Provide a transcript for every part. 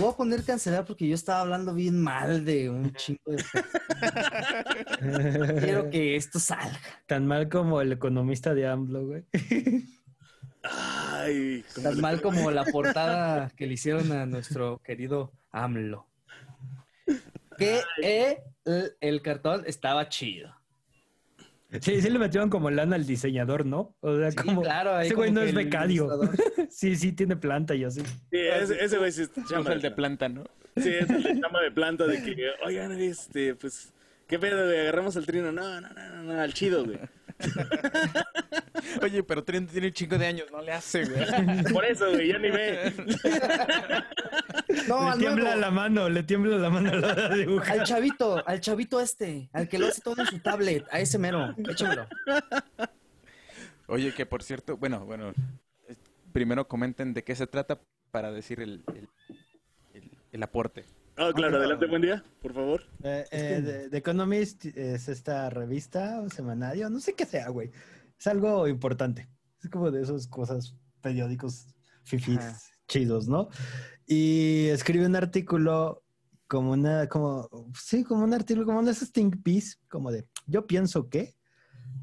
Te voy a poner cancelar porque yo estaba hablando bien mal de un chingo de Quiero que esto salga. Tan mal como el economista de AMLO, güey. Ay, ¿cómo Tan le- mal como la portada que le hicieron a nuestro querido AMLO. Que el, el cartón estaba chido. Sí, sí le metieron como lana al diseñador, ¿no? O sea, Sí, como. claro, ahí ese güey no es becario. sí, sí, tiene planta y así. Sí, ese, ese güey sí está Es chamba. el de planta, ¿no? Sí, es el de chamba de planta de que, oigan, este, pues, ¿qué pedo, güey? Agarramos al trino. No, no, no, no, no, al chido, güey. Oye, pero Trino tiene un chingo de años, no le hace, güey. Por eso, güey, ya ni ve. No, le tiembla nuevo. la mano, le tiembla la mano a la hora de dibujar. Al chavito, al chavito este, al que lo hace todo en su tablet, a ese mero, échamelo. Oye, que por cierto, bueno, bueno, primero comenten de qué se trata para decir el, el, el- el aporte. Ah, claro, adelante, buen día, por favor. Eh, eh, The- The Economist es esta revista o semanario, no sé qué sea, güey. Es algo importante. Es como de esas cosas, periódicos fifís Ajá. chidos, ¿no? Y escribe un artículo como una, como, sí, como un artículo, como esos think piece, como de, yo pienso que,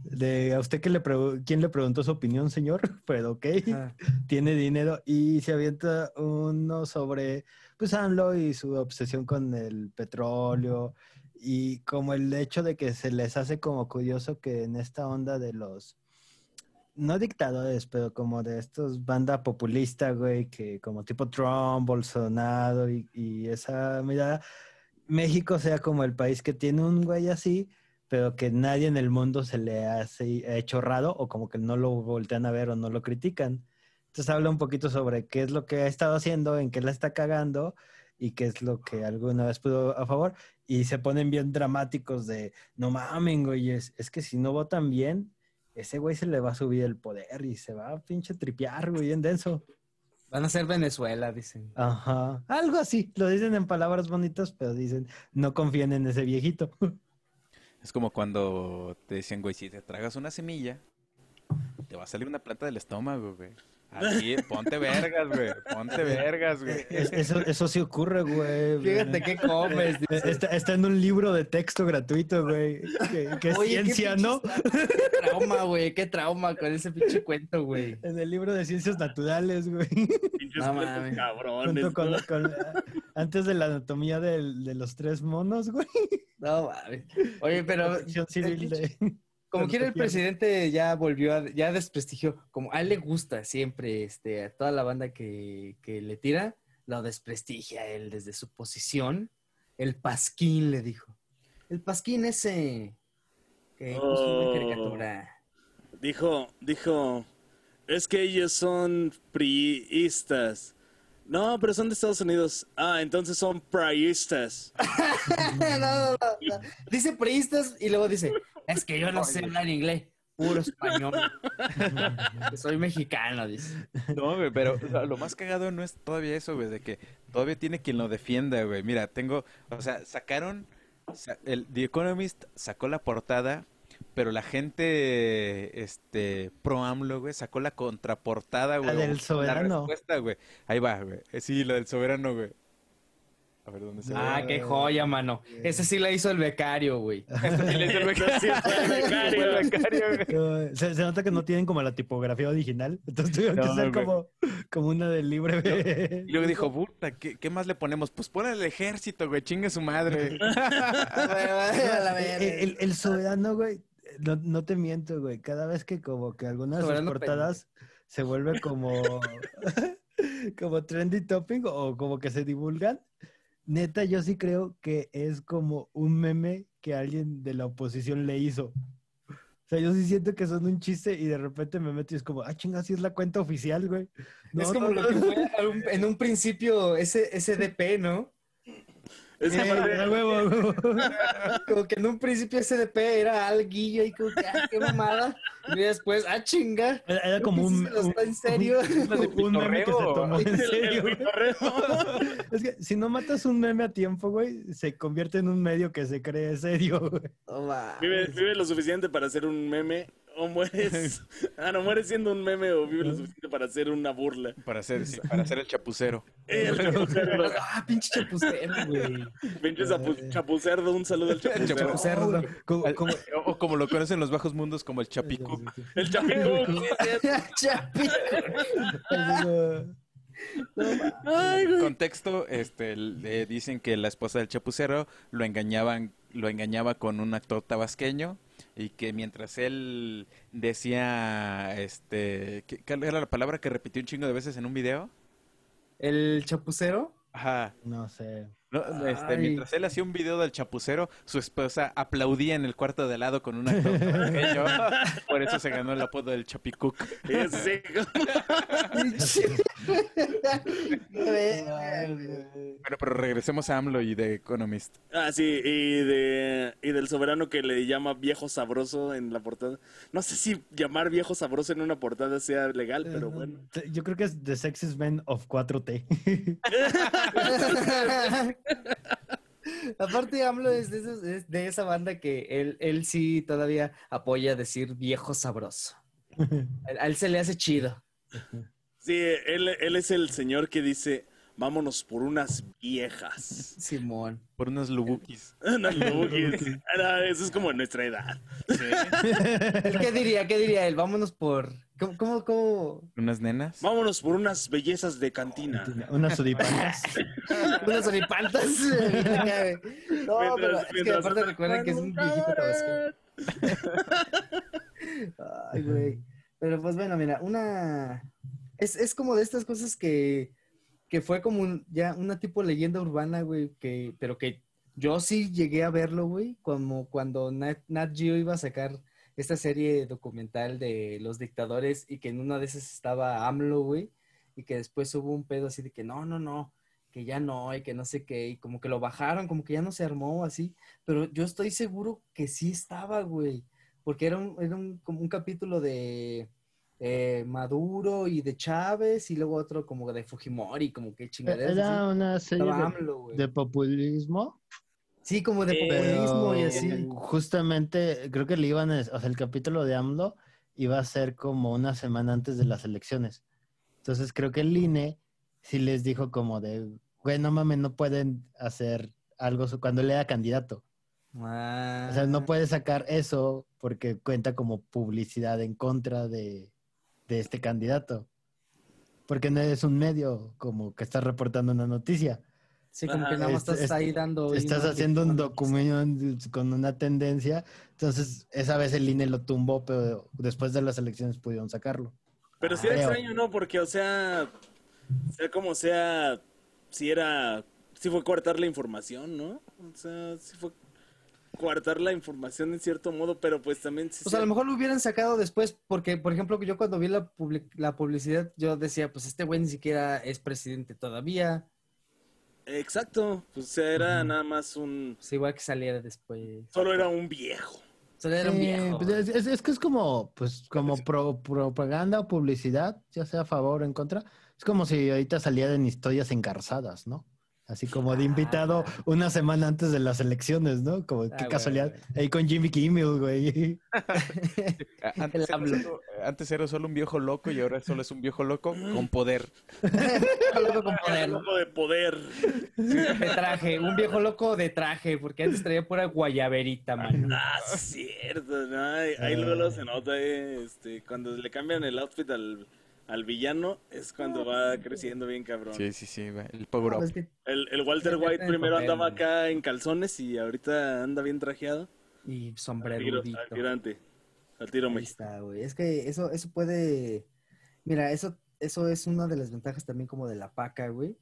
de a usted que le quién le preguntó su opinión, señor, pero ok Ajá. tiene dinero y se avienta uno sobre pues AMLO y su obsesión con el petróleo y como el hecho de que se les hace como curioso que en esta onda de los no dictadores, pero como de estos banda populista, güey, que como tipo Trump, Bolsonaro y, y esa mirada, México sea como el país que tiene un güey así, pero que nadie en el mundo se le hace ha hecho raro o como que no lo voltean a ver o no lo critican. Entonces habla un poquito sobre qué es lo que ha estado haciendo, en qué la está cagando y qué es lo que alguna vez pudo a favor. Y se ponen bien dramáticos de, no mamen, güey, es, es que si no votan bien, ese güey se le va a subir el poder y se va a pinche tripear, güey, bien denso. Van a ser Venezuela, dicen. Ajá, algo así. Lo dicen en palabras bonitas, pero dicen, no confíen en ese viejito. Es como cuando te decían, güey, si te tragas una semilla, te va a salir una planta del estómago, güey. Así, ponte vergas, güey. Ponte vergas, güey. Es- eso, eso sí ocurre, güey. Fíjate qué comes. Eh. Está, está en un libro de texto gratuito, güey. Que, que es Oye, qué ciencia, pinches ¿no? tra- Qué trauma, güey, qué trauma con ese pinche cuento, güey. En el libro de ciencias naturales, güey. Pinches No cuentos cabrones. Junto con, antes de la anatomía del- de los tres monos, güey. No mames. Oye, pero de. Como quiera el presidente ya volvió a, ya desprestigió, como a él le gusta siempre, este, a toda la banda que, que le tira, lo desprestigia a él desde su posición. El pasquín le dijo. El pasquín ese que puso Oh. una caricatura. Dijo, dijo, es que ellos son priistas. No, pero son de Estados Unidos. Ah, entonces son priistas. no, no, no, no. Dice priistas y luego dice, es que yo no sé hablar inglés, puro español. Soy mexicano, dice. No, güey, pero o sea, lo más cagado no es todavía eso, güey, de que todavía tiene quien lo defienda, güey. Mira, tengo, o sea, sacaron, sa- el The Economist sacó la portada, pero la gente, este, pro AMLO, güey, sacó la contraportada, güey. La del soberano. La respuesta, güey. Ahí va, güey. Sí, la del soberano, güey. A ver, ¿dónde se ve? Ah, qué joya, mano. Ese sí la hizo el becario, güey. El becario. Sí, fue el becario. Fue el becario, güey. Se, se nota que no tienen como la tipografía original. Entonces tuvieron que ser como, como una del libre. Y luego dijo, puta, ¿qué, qué más le ponemos? Pues pon el ejército, güey, chingue su madre. El, el- soberano, güey, no, no te miento, güey. Cada vez que como que algunas de sus portadas se vuelve como, como trendy topic o como que se divulgan, neta, yo sí creo que es como un meme que alguien de la oposición le hizo. O sea, yo sí siento que son un chiste y de repente me meto y es como, ah, chinga, sí es la cuenta oficial, güey. No, es como no, lo que fue un- en un principio ese, ese DP, ¿no? Es Eh, aparte- a huevo, a huevo. Como que en un principio ese DP era alguillo y como que, ah, qué mamada. Y después, ah, chinga. Era, era como un, se lo está un- en serio. un- un meme que se tomó en serio. Es que si no matas un meme a tiempo, güey, se convierte en un medio que se cree serio, güey. Mames. Vive, vive lo suficiente para hacer un meme o mueres. Ah, no, mueres siendo un meme o vive lo suficiente para hacer una burla. Para hacer, sí, para hacer el chapucero. El chapucerdo. Ah, pinche chapucero, güey. Pinche chapu- chapucerdo, un saludo al chapucerdo. Chapucerdo. Como- Al- como- o, o como lo conocen los bajos mundos como el Chapicu. El chapico. Chapico. Contexto, este, le dicen que la esposa del chapucero lo engañaban, lo engañaba con un actor tabasqueño y que mientras él decía, este, ¿qué- ¿cuál era la palabra que repitió un chingo de veces en un video? El chapucero. Ajá. No sé. No, este, mientras él hacía un video del chapucero, su esposa aplaudía en el cuarto de lado con un actor tabasqueño. Por eso se ganó el apodo del Chapicuc. Ese. Bueno, pero regresemos a AMLO y de Economist. Ah, sí, y, de, y del soberano que le llama viejo sabroso en la portada. No sé si llamar viejo sabroso en una portada sea legal, pero bueno. Yo creo que es The Sexiest Men of 4T. Aparte, AMLO es de, esos- es de esa banda que él, él sí todavía apoya decir viejo sabroso. A él, a él se le hace chido. Sí, él, él es el señor que dice, vámonos por unas viejas. Simón. Por unos lubukis. No, que- ah, eso es como nuestra edad. ¿Él ¿Qué diría? ¿Qué diría él? Vámonos por... ¿Cómo? cómo, cómo? Unas nenas. Vámonos por unas bellezas de cantina. Unas suripantas. Unas oripantas. no, Mientras- pero es que aparte recuerden que es un viejito tabasqueño. Ay, güey. Pero pues bueno, mira, una... Es, es como de estas cosas que, que fue como un- ya una tipo leyenda urbana, güey, que, pero que yo sí llegué a verlo, güey, como cuando Nat, Nat Geo iba a sacar esta serie documental de los dictadores y que en una de esas estaba AMLO, güey, y que después hubo un pedo así de que no, no, no, que ya no, y que no sé qué, y como que lo bajaron, como que ya no se armó así, pero yo estoy seguro que sí estaba, güey, porque era un, era un, como un capítulo de eh, Maduro y de Chávez, y luego otro como de Fujimori, como que chingaderas. Era así. una serie de populismo. Sí, como de Eh, populismo y así. Justamente, creo que le iban a, o sea, el capítulo de AMLO iba a ser como una semana antes de las elecciones. Entonces creo que el INE sí les dijo como de, güey, no mames, no pueden hacer algo cuando él era candidato. Ah. O sea, no puede sacar eso porque cuenta como publicidad en contra de, de este candidato. Porque no es un medio como que está reportando una noticia. Sí, como Ajá. que nada más Este- estás este- ahí dando... Estás haciendo un documento con una tendencia. Entonces, esa vez el INE lo tumbó, pero después de las elecciones pudieron sacarlo. Pero sí era Creo. extraño, ¿no? Porque, o sea, sea como sea, si era, sí fue coartar la información, ¿no? O sea, sí fue coartar la información en cierto modo, pero pues también... sí Pues a lo mejor lo hubieran sacado después, porque, por ejemplo, yo cuando vi la, public- la publicidad, yo decía, pues este güey ni siquiera es presidente todavía. Exacto, pues era nada más un... Pues igual que saliera después. Solo era un viejo. Solo era un viejo. pues es, es- es que es como, pues, como pro- propaganda o publicidad, ya sea a favor o en contra. Es como si ahorita salieran historias engarzadas, ¿no? Así como de invitado una semana antes de las elecciones, ¿no? Como qué Ah, güey, casualidad. güey. Ahí con Jimmy Kimmel, güey. A- Antes era, solo, antes era solo un viejo loco y ahora solo es un viejo loco con poder. viejo loco con Un poder. loco de poder. De traje, un viejo loco de traje, porque antes traía pura guayaberita, man. Ah, cierto, ¿no? Ahí, ahí luego, luego se nota, eh, este, cuando le cambian el outfit al, al villano, es cuando va creciendo bien cabrón. Sí, sí, sí, güey, el power up. Es que- El, el Walter White primero andaba acá en calzones y ahorita anda bien trajeado. Y Al tiro, sombrerudito. al tirante. Al tiro Ahí me. está, güey. Es que eso, eso puede. Mira, eso, eso es una de las ventajas también como de la paca, güey.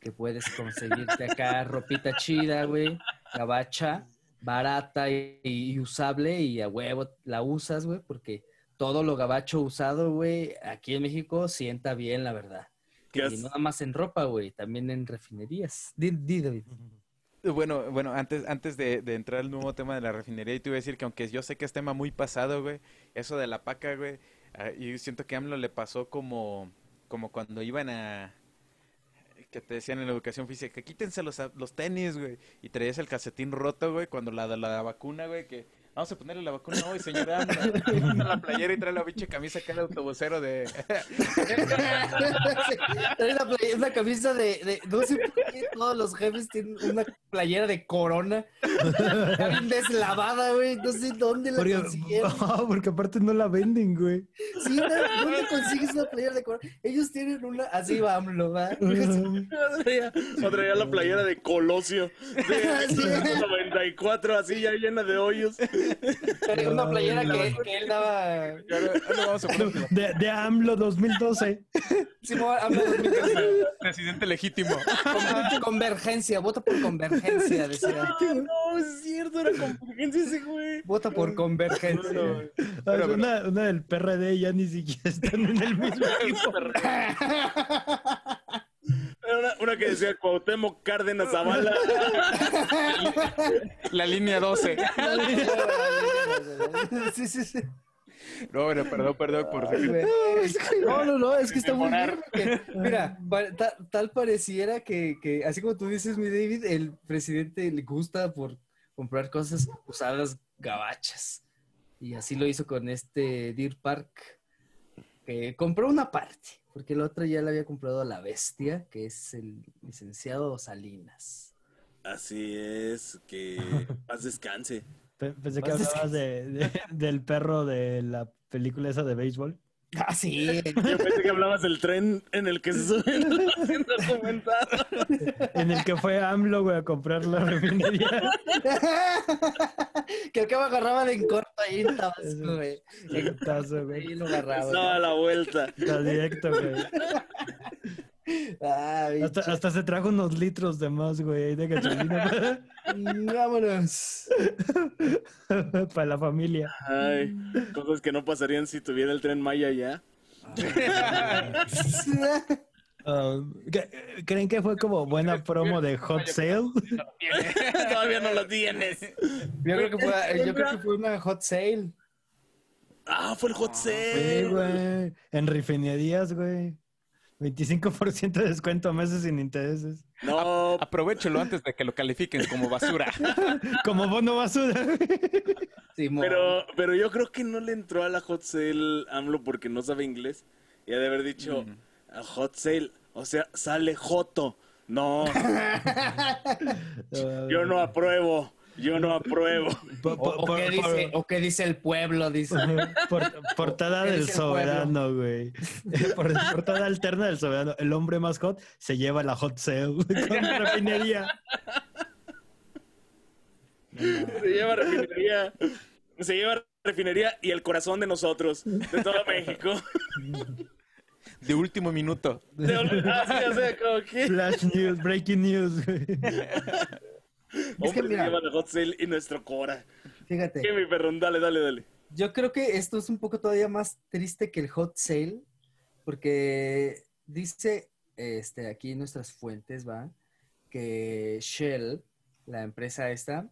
Que puedes conseguirte acá ropita chida, güey. Gabacha, barata y, y usable, y a huevo la usas, güey, porque todo lo gabacho usado, güey, aquí en México sienta bien, la verdad. ¿Qué Y no nada más en ropa, güey, también en refinerías. Di, di, David. Bueno, bueno, antes, antes de, de entrar al nuevo tema de la refinería, y te iba a decir que aunque yo sé que es tema muy pasado, güey, eso de la paca, güey, ah, yo siento que a AMLO le pasó como, como cuando iban a, que te decían en la educación física, que quítense los, los tenis, güey, y traías el calcetín roto, güey, cuando la de la vacuna, güey, que Vamos a ponerle la vacuna hoy, señora. Anda la playera y trae la pinche camisa acá de autobusero de... Trae la play- una camisa de, de- No sé por qué todos los jefes tienen una playera de corona. Bien deslavada, güey. No sé dónde la Porque, consiguieron. Ah, porque aparte no la venden, güey. Sí, ¿no? ¿dónde consigues una playera de corona? Ellos tienen una. Así va, AMLO, va. Traía, la playera de Colosio de Sí. 94, así ya llena de hoyos. Una playera que, que él daba. De, de AMLO 2012. Simón, AMLO 2012. presidente legítimo. Con- Convergencia, vota por convergencia, decía. Ah, no, es cierto, era convergencia ese güey. Vota por convergencia. Ah, una, una del PRD ya ni siquiera están en el mismo equipo. Era una, una que decía Cuauhtémoc Cárdenas Zavala. La línea 12. Sí, sí, sí. No, bueno, perdón, perdón por... No, no, no, es que está muy bien. porque, Mira, pa- ta- tal pareciera que, que, así como tú dices, mi David, el presidente le gusta por comprar cosas usadas gabachas. Y así lo hizo con este Deer Park, que compró una parte, porque el otro ya le había comprado a la bestia, que es el licenciado Salinas. Así es, que paz descanse. Pe- Pensé que hablabas de, de- del perro de la película esa de béisbol. Ah, sí. Yo pensé que hablabas del tren en el que se suben documental. En el que fue AMLO, güey, a comprar la refinería. que el que me agarraba de en corto ahí en Tabasco, güey. En ahí lo agarraba. Estaba a la vuelta. Está directo, güey. Ay, Hasta, hasta se trajo unos litros de más, güey, ahí de gasolina vámonos. para la familia. Ay, cosas que no pasarían si tuviera el tren Maya ya. Ah, ¿qué- ¿Creen que fue como buena promo de Hot Sale? Todavía no lo tienes. Yo creo que fue, yo creo que fue una hot sale. Ah, fue el hot Sí, sale. güey. En refinerías, güey. 25% de descuento a meses sin intereses. No, Aprovechelo antes de que lo califiquen como basura. Como bono basura. Pero, pero yo creo que no le entró a la hot sale AMLO porque no sabe inglés. Y ha de haber dicho a hot sale, o sea, sale joto. No, yo no apruebo. Yo no apruebo. O, por- qué dice, o qué dice el pueblo, dice. por- portada ¿Qué del soberano, güey. Por- portada alterna del soberano. El hombre más hot se lleva la hot sale con la refinería. Se lleva refinería. Se lleva refinería y el corazón de nosotros, de todo México. De último minuto. De- Así, o sea, como que. Flash news, breaking news, güey. Hombre, se mira. lleva la hot sale y nuestro cora. Fíjate. ¿Qué, mi perrón? Dale, dale, dale. Yo creo que esto es un poco todavía más triste que el hot sale, porque dice este, aquí en nuestras fuentes, ¿va? Que Shell, la empresa esta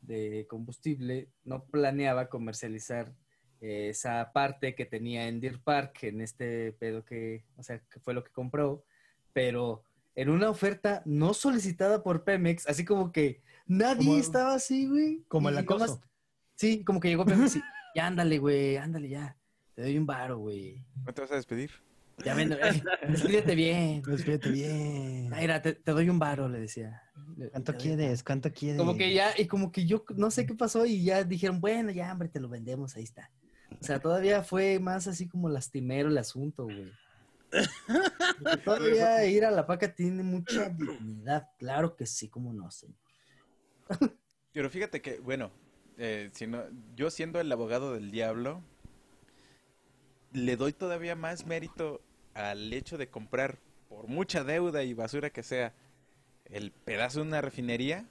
de combustible, no planeaba comercializar esa parte que tenía en Deer Park, en este pedo que, o sea, que fue lo que compró, pero en una oferta no solicitada por Pemex, así como que nadie Como- estaba así, güey. Como el acoso. Sí, como que llegó Pemex y, ya ándale, güey, ándale ya. Te doy un varo, güey. ¿No te vas a despedir? Ya ven, eh, despídete bien. Despídete bien. Mira, te, te doy un varo, le decía. ¿Cuánto doy- quieres? ¿Cuánto quieres? Como que ya, y como que yo no sé qué pasó y ya dijeron, bueno, ya, hombre, te lo vendemos, ahí está. O sea, todavía fue más así como lastimero el asunto, güey. Porque todavía ir a la paca tiene mucha dignidad. Claro que sí, como no, señor. Pero fíjate que, bueno, eh, si no, yo siendo el abogado del diablo, le doy todavía más mérito al hecho de comprar, por mucha deuda y basura que sea, el pedazo de una refinería,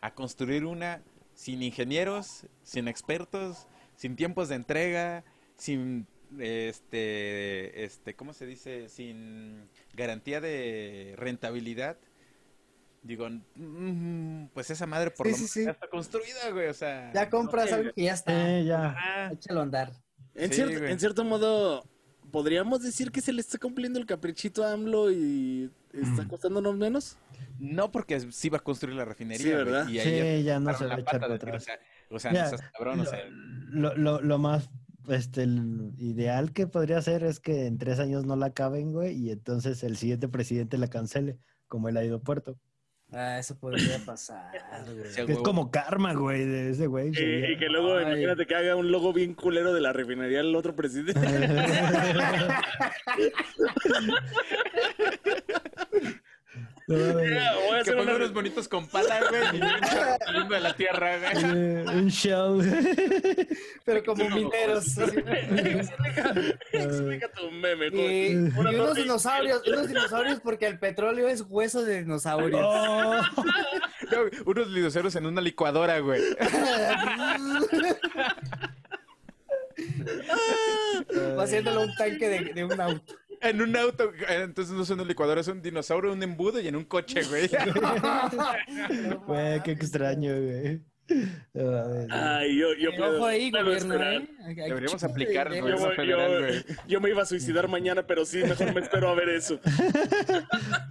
a construir una sin ingenieros, sin expertos, sin tiempos de entrega, sin este, este, ¿cómo se dice? Sin garantía de rentabilidad. Digo, mm, pues esa madre por Sí, lo sí, menos sí. ya está construida, güey, o sea. Ya compras no, algo que ya está. Eh, ya. Ah, Échalo a andar. En, Sí, cierto, güey. en cierto modo, podríamos decir que se le está cumpliendo el caprichito a AMLO y está costándonos menos. no porque sí va a construir la refinería, Sí, güey, ¿verdad? y Sí, ayer ya no se va la a echar para decir, atrás. o sea, O sea, Ya, no seas cabrón, o sea. Lo, lo, lo más este, el ideal que podría ser es que en tres años no la acaben, güey, y entonces el siguiente presidente la cancele, como el aeropuerto. Ah, eso podría pasar, güey. Sí, Que es como karma, güey, de ese güey. Y, sería- y que luego, Ay. imagínate que haga un logo bien culero de la refinería el otro presidente. No, güey. Ya, voy a Que hacer una... unos bonitos con pala, güey, y saliendo de la tierra, güey. Un show. Pero como mineros. Explica tu meme. Y, güey. y Una unos dinosaurios, unos dinosaurios porque el petróleo es hueso de dinosaurios. Oh, No, unos dinosaurios en una licuadora, güey. Va haciéndolo un tanque de, de un auto. En un auto. eh, Entonces no es una licuadora, es un dinosaurio, un embudo y en un coche, güey. güey, qué extraño, güey. Ay, yo, yo puedo, Ojo ahí, puedo gobierno, esperar. ¿eh? Deberíamos aplicar. Yo, yo- yo me iba a suicidar mañana, pero sí, mejor me espero a ver eso.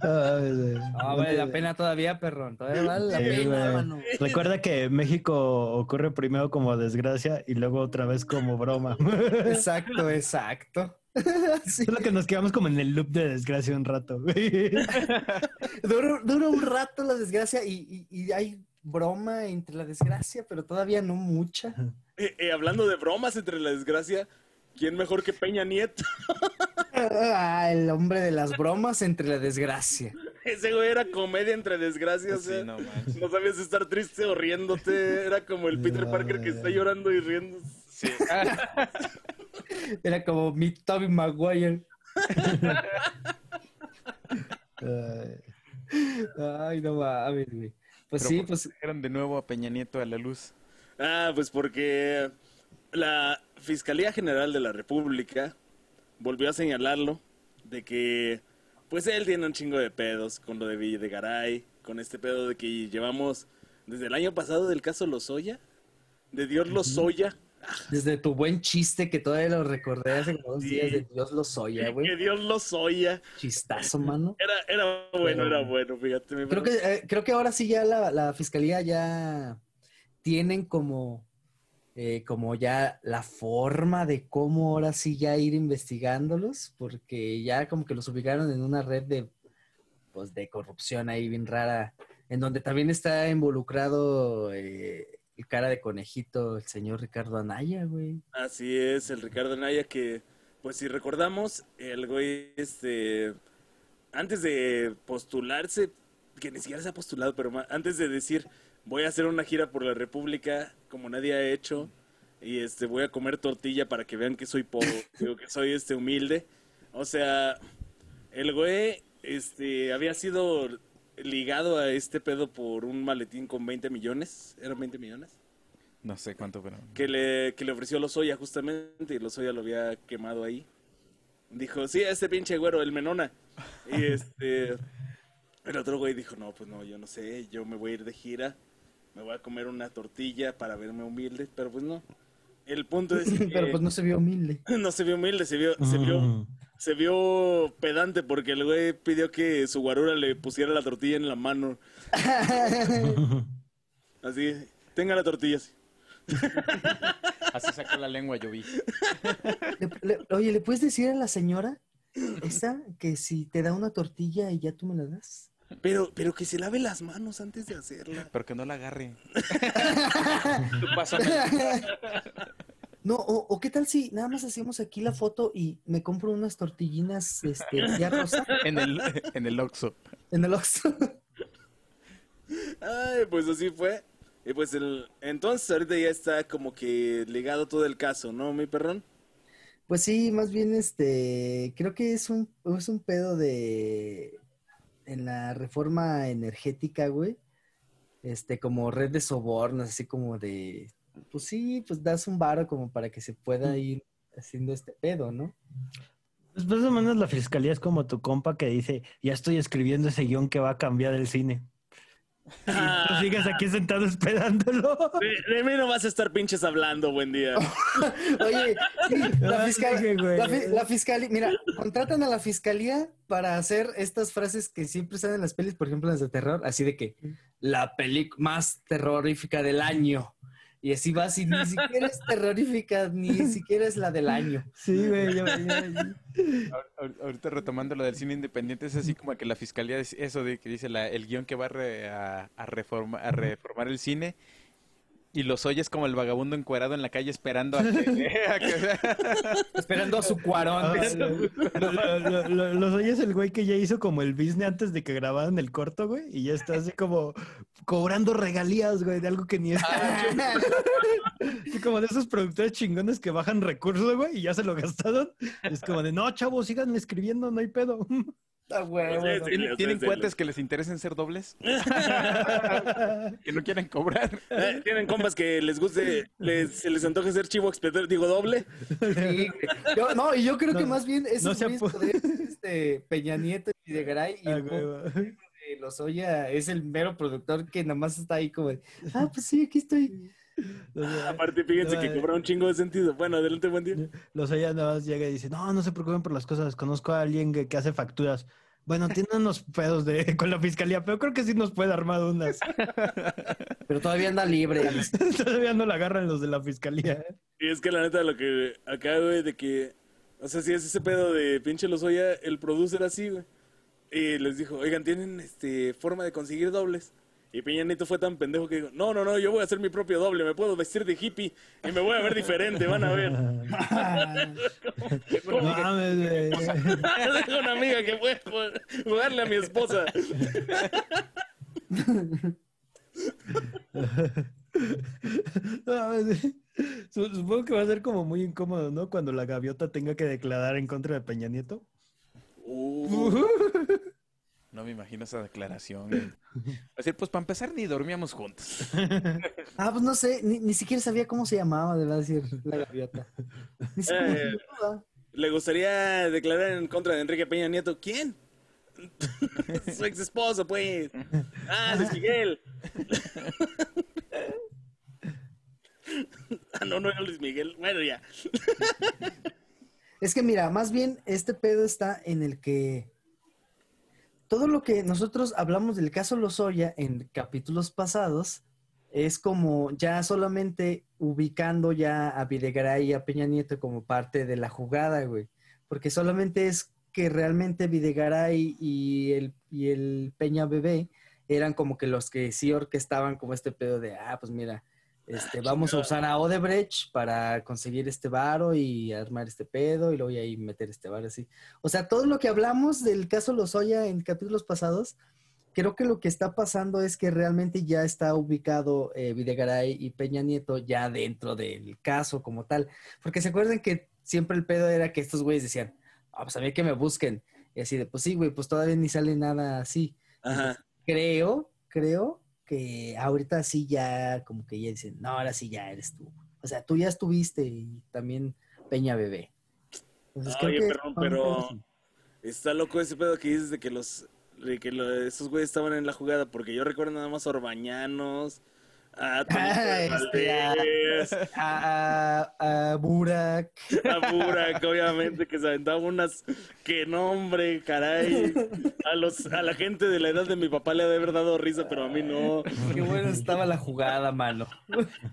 No vale la pena todavía, perrón. Todavía vale la Sí, pena, hermano. Recuerda que México ocurre primero como desgracia y luego otra vez como broma. Exacto, exacto. Sí. Solo que nos quedamos como en el loop de desgracia un rato, güey. Dura, dura un rato la desgracia y, y- y hay broma entre la desgracia, pero todavía no mucha. Eh, eh, hablando de bromas entre la desgracia, ¿quién mejor que Peña Nieto? Ah, el hombre de las bromas entre la desgracia. Ese güey era comedia entre desgracias. Sí, eh. no. No sabías estar triste o riéndote. Era como el Peter Parker que está llorando y riendo. Sí. Era como mi Toby Maguire. Ay, no mames, güey. Pues Pero sí, ¿por qué pues trajeron de nuevo a Peña Nieto a la luz. Ah, pues porque la Fiscalía General de la República volvió a señalarlo de que pues él tiene un chingo de pedos con lo de Videgaray, con este pedo de que llevamos desde el año pasado del caso Lozoya, de Dios Lozoya, desde tu buen chiste que todavía lo recordé hace como dos Sí. días de Dios lo soya, que güey. Dios Lozoya. Chistazo, mano. Era, era bueno, Pero- era bueno, fíjate. Creo que, eh, creo que ahora sí ya la, la fiscalía ya tienen como, eh, como ya la forma de cómo ahora sí ya ir investigándolos, porque ya como que los ubicaron en una red de, pues, de corrupción ahí bien rara, en donde también está involucrado eh, el cara de conejito, el señor Ricardo Anaya, güey. Así es, el Ricardo Naya que, pues si recordamos, el güey, este, antes de postularse, que ni siquiera se ha postulado, pero antes de decir, voy a hacer una gira por la República como nadie ha hecho, y este, voy a comer tortilla para que vean que soy pobre, digo, que soy este humilde. O sea, el güey, este, había sido ligado a este pedo por un maletín con 20 millones, ¿eran 20 millones? No sé cuánto, pero. que le, que le ofreció Lozoya justamente y Lozoya lo había quemado ahí. Dijo, sí, a este pinche güero, el Menona. Y este, el otro güey dijo, no, pues no, yo no sé, yo me voy a ir de gira, me voy a comer una tortilla para verme humilde, pero pues no. El punto es que Pero pues no se vio humilde. no se vio humilde, se vio, se vio, Mm. Se vio pedante porque el güey pidió que su guarura le pusiera la tortilla en la mano. Así, tenga la tortilla así. Así sacó la lengua, yo vi. Le- le- oye, ¿le puedes decir a la señora esa que si te da una tortilla y ya tú me la das? Pero, pero que se lave las manos antes de hacerla. Pero que no la agarre. Pásame. No, o, o qué tal si nada más hacemos aquí la foto y me compro unas tortillinas este, ya rosa En el, en el Oxxo. en el Oxxo. Ay, pues así fue. Y pues el, entonces ahorita ya está como que ligado todo el caso, ¿no, mi perrón? Pues sí, más bien este, creo que es un, es un pedo de en la reforma energética, güey. Este, como red de sobornos, así como de, pues sí, pues das un varo como para que se pueda ir haciendo este pedo, ¿no? Pues más o menos la fiscalía es como tu compa que dice, ya estoy escribiendo ese guion que va a cambiar el cine. Y tú sigues aquí sentado esperándolo. De, de mí no vas a estar pinches hablando, buen día. Oye, sí, la fiscalía, la, fi- la fiscalía, mira, contratan a la fiscalía para hacer estas frases que siempre están en las pelis, por ejemplo, las de terror, así de que la película más terrorífica del año Y así vas y ni siquiera es terrorífica, ni siquiera es la del año. Sí, güey. yo- yo- Ahor- ahor- Ahorita retomando lo del cine independiente, es así como que la fiscalía, dice eso de que dice la- el guion que va a, re- a, a reforma- a reformar el cine, y los oyes como el vagabundo encuerado en la calle esperando a que... a que- Esperando a su cuarón. Ah, lo- lo- lo- lo- Los oyes el güey que ya hizo como el business antes de que grabaran el corto, güey, y ya está así como cobrando regalías, güey, de algo que ni es. Así como de esos productores chingones que bajan recursos, güey, y ya se lo gastaron. Es como de, no, chavos, sigan escribiendo, no hay pedo. Ah, Pues, sí, ¿Tienen, tienen cuates que les interesen ser dobles? que no quieren cobrar. Eh, Tienen compas que les guste, les, se les antoje ser chivo expiatorio, digo doble. Sí, güey. Yo- no, y yo creo que más bien esos no este, Peña Nieto y de Garay y Ah, el güey, de Lozoya es el mero productor que nada más está ahí como de, ah, pues sí, aquí estoy. O sea, Aparte, fíjense no, que eh. cobra un chingo de sentido. Bueno, adelante, buen día. Los ella nada más llega y dice, no, no se preocupen por las cosas, conozco a alguien que, que hace facturas. Bueno, tiene unos pedos de, con la fiscalía, pero creo que sí nos puede armar unas. Pero todavía anda libre. Todavía no la agarran los de la fiscalía. ¿eh? Y es que la neta, lo que acá, güey, de que. O sea, si es ese pedo de pinche Lozoya, el producer así, güey. Y les dijo, oigan, ¿tienen este forma de conseguir dobles? Y Peña Nieto fue tan pendejo que dijo, no, no, no, yo voy a hacer mi propio doble, me puedo vestir de hippie y me voy a ver diferente, van a ver. No mames, güey. Tengo una amiga que puede jugarle a mi esposa. No Supongo que va a ser como muy incómodo, ¿no? Cuando la gaviota tenga que declarar en contra de Peña Nieto. Uh, No me imagino esa declaración. a decir, pues para empezar ni dormíamos juntos. Ah, pues no sé, ni, ni siquiera sabía cómo se llamaba, de decir la gaviota. Ni Eh. ¿Le gustaría declarar en contra de Enrique Peña Nieto? ¿Quién? Su ex esposo, pues. Ah, Luis Miguel. ah, no, no era Luis Miguel. Bueno, ya. Es que mira, más bien este pedo está en el que todo lo que nosotros hablamos del caso Lozoya en capítulos pasados es como ya solamente ubicando ya a Videgaray y a Peña Nieto como parte de la jugada, güey. Porque solamente es que realmente Videgaray y el, y el Peña Bebé eran como que los que sí orquestaban como este pedo de, ah, pues mira, este, vamos a usar a Odebrecht para conseguir este varo y armar este pedo y luego ahí meter este varo así. O sea, todo lo que hablamos del caso Lozoya en capítulos pasados, creo que lo que está pasando es que realmente ya está ubicado eh, Videgaray y Peña Nieto ya dentro del caso como tal. Porque se acuerdan que siempre el pedo era que estos güeyes decían, ah, pues a mí que me busquen. Y así de, pues sí, güey, pues todavía ni sale nada así. Ajá. Creo, creo que ahorita sí ya, como que ya dicen, no, ahora sí ya eres tú. O sea, tú ya estuviste y también Peña Bebé. Entonces, Oye, perdón, pero está loco ese pedo que dices de que los de que lo- esos güeyes estaban en la jugada, porque yo recuerdo nada más Orbañanos, a Ah, este, a- A, a, a Burak. a Burak, obviamente, que se aventaba unas que nombre, caray. A los, a la gente de la edad de mi papá le ha de haber dado risa, pero a mí no. Qué buena estaba la jugada, mano.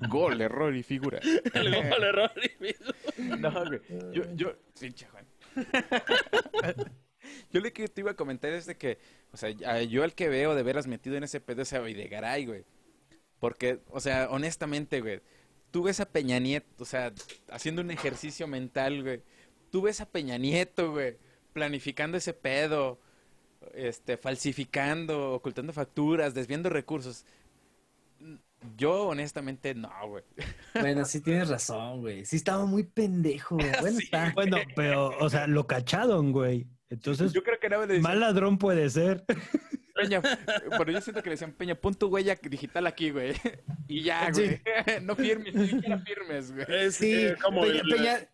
Gol, error y figura. El error y me- No, güey. Yo, yo, pinche Juan. Yo lo que te iba a comentar es de que, o sea, yo el que veo de veras metido en ese pedo es a Videgaray, güey. Porque, o sea, honestamente, güey, tú ves a Peña Nieto, o sea, haciendo un ejercicio mental, güey. Tú ves a Peña Nieto, güey, planificando ese pedo, este, falsificando, ocultando facturas, desviando recursos. Yo, honestamente, no, güey. Bueno, sí tienes razón, güey. Sí estaba muy pendejo. güey. Bueno, está. Bueno, pero, o sea, lo cacharon, güey. Entonces, Yo creo que no le mal ladrón puede ser. Peña, pero yo siento que le decían, Peña, pon tu huella digital aquí, güey. Y ya, güey. No firmes, ni siquiera firmes, güey. Es Sí, eh, como Peña, el- Peña-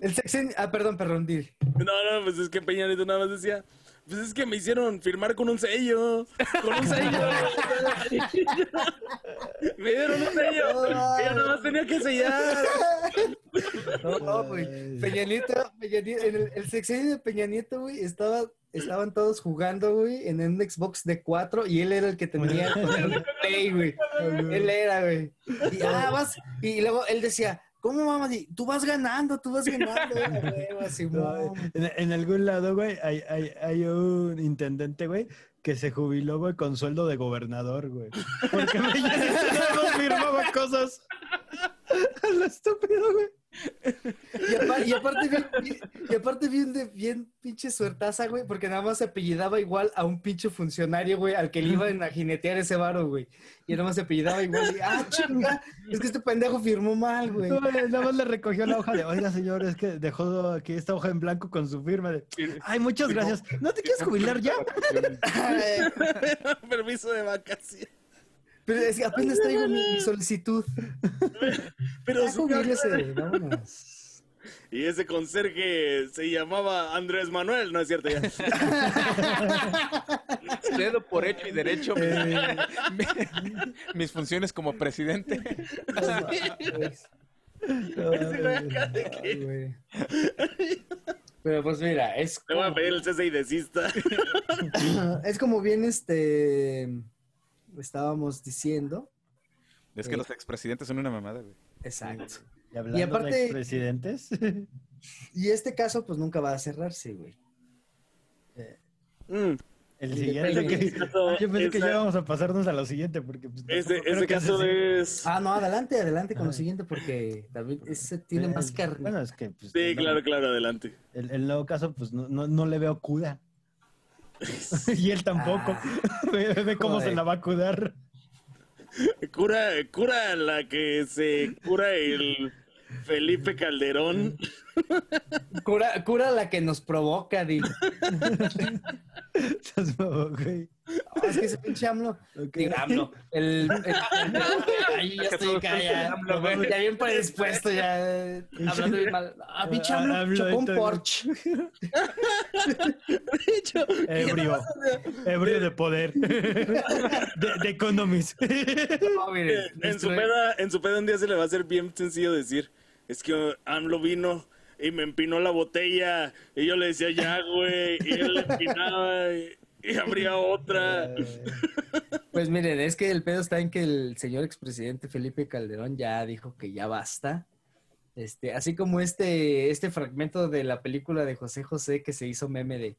el sexenio- Ah, perdón, perdón, Dir. No, no, pues es que Peña Nieto nada más decía, Pues es que me hicieron firmar con un sello. Con un sello. me dieron un sello. y yo nada más tenía que sellar. No, no, güey. Peña Nieto, Peña Nieto- en el, el sexenio de Peña Nieto, güey, estaba, estaban todos jugando, güey, en un Xbox de 4 y él era el que tenía el Play, güey. Él era, güey. Y, ah, vas, y luego él decía, ¿cómo mamá? Y, Tú vas ganando, tú vas ganando, güey, Simón. En, en algún lado, güey, hay, hay, hay un intendente, güey, que se jubiló, güey, con sueldo de gobernador, güey. Porque me no firmaba cosas. Lo estúpido, güey. Y, apa- y aparte, bien, bien- y aparte bien, de, bien pinche suertaza, güey, porque nada más se apellidaba igual a un pinche funcionario, güey, al que le iban a jinetear ese varo, güey. Y nada más se apellidaba igual. Y, ah, chinga, es que este pendejo firmó mal, güey. No, güey, Nada más le recogió la hoja de, oiga, señor, es que dejó aquí esta hoja en blanco con su firma de, ay, muchas gracias. ¿No te quieres jubilar ya? Permiso de vacaciones. Pero es que apenas traigo mi, mi solicitud. Pero jubílese, vámonos. Y ese conserje se llamaba Andrés Manuel, ¿no es cierto? Ya. Cedo por hecho y derecho mi- mis funciones como presidente. Pero pues mira, es Le voy a pedir el cese y desista. es como bien este estábamos diciendo. Es que los expresidentes son una mamada, güey. Exacto. Y hablando Y aparte- de expresidentes, Y este caso pues nunca va a cerrarse, güey. Mm, el siguiente que... caso Ah, yo pensé que ya íbamos a pasarnos a lo siguiente, porque... Pues, ese que caso es... Ah, no, adelante, adelante con lo Ajá. siguiente porque también ese tiene más Eh, carne. Bueno, es que... Pues, Sí, el- claro, claro, adelante. El, el nuevo caso, pues no, no, no le veo cura. y él tampoco. Ah. ve, ve cómo Joder. se la va a cuidar. Cura, cura la que se cura el Felipe Calderón. Cura, cura la que nos provoca, di. Estás bobo, güey. Ah, es que ese pinche AMLO. Ok. Digo, AMLO. El, el- el- ahí ya estoy acá, ya, AMLO, güey. ya bien predispuesto, ya hablando bien mal. Ah, pinche AMLO AMLO, chocó un. Porsche. Ebrio. Ebrio de poder. De, de. No, mire, En su peda, en su peda un día se le va a hacer bien sencillo decir, es que AMLO vino y me empinó la botella y yo le decía ya, güey, y él le empinaba y, y abría otra. Pues miren, es que el pedo está en que el señor expresidente Felipe Calderón ya dijo que ya basta. Este, así como este, este fragmento de la película de José José que se hizo meme de,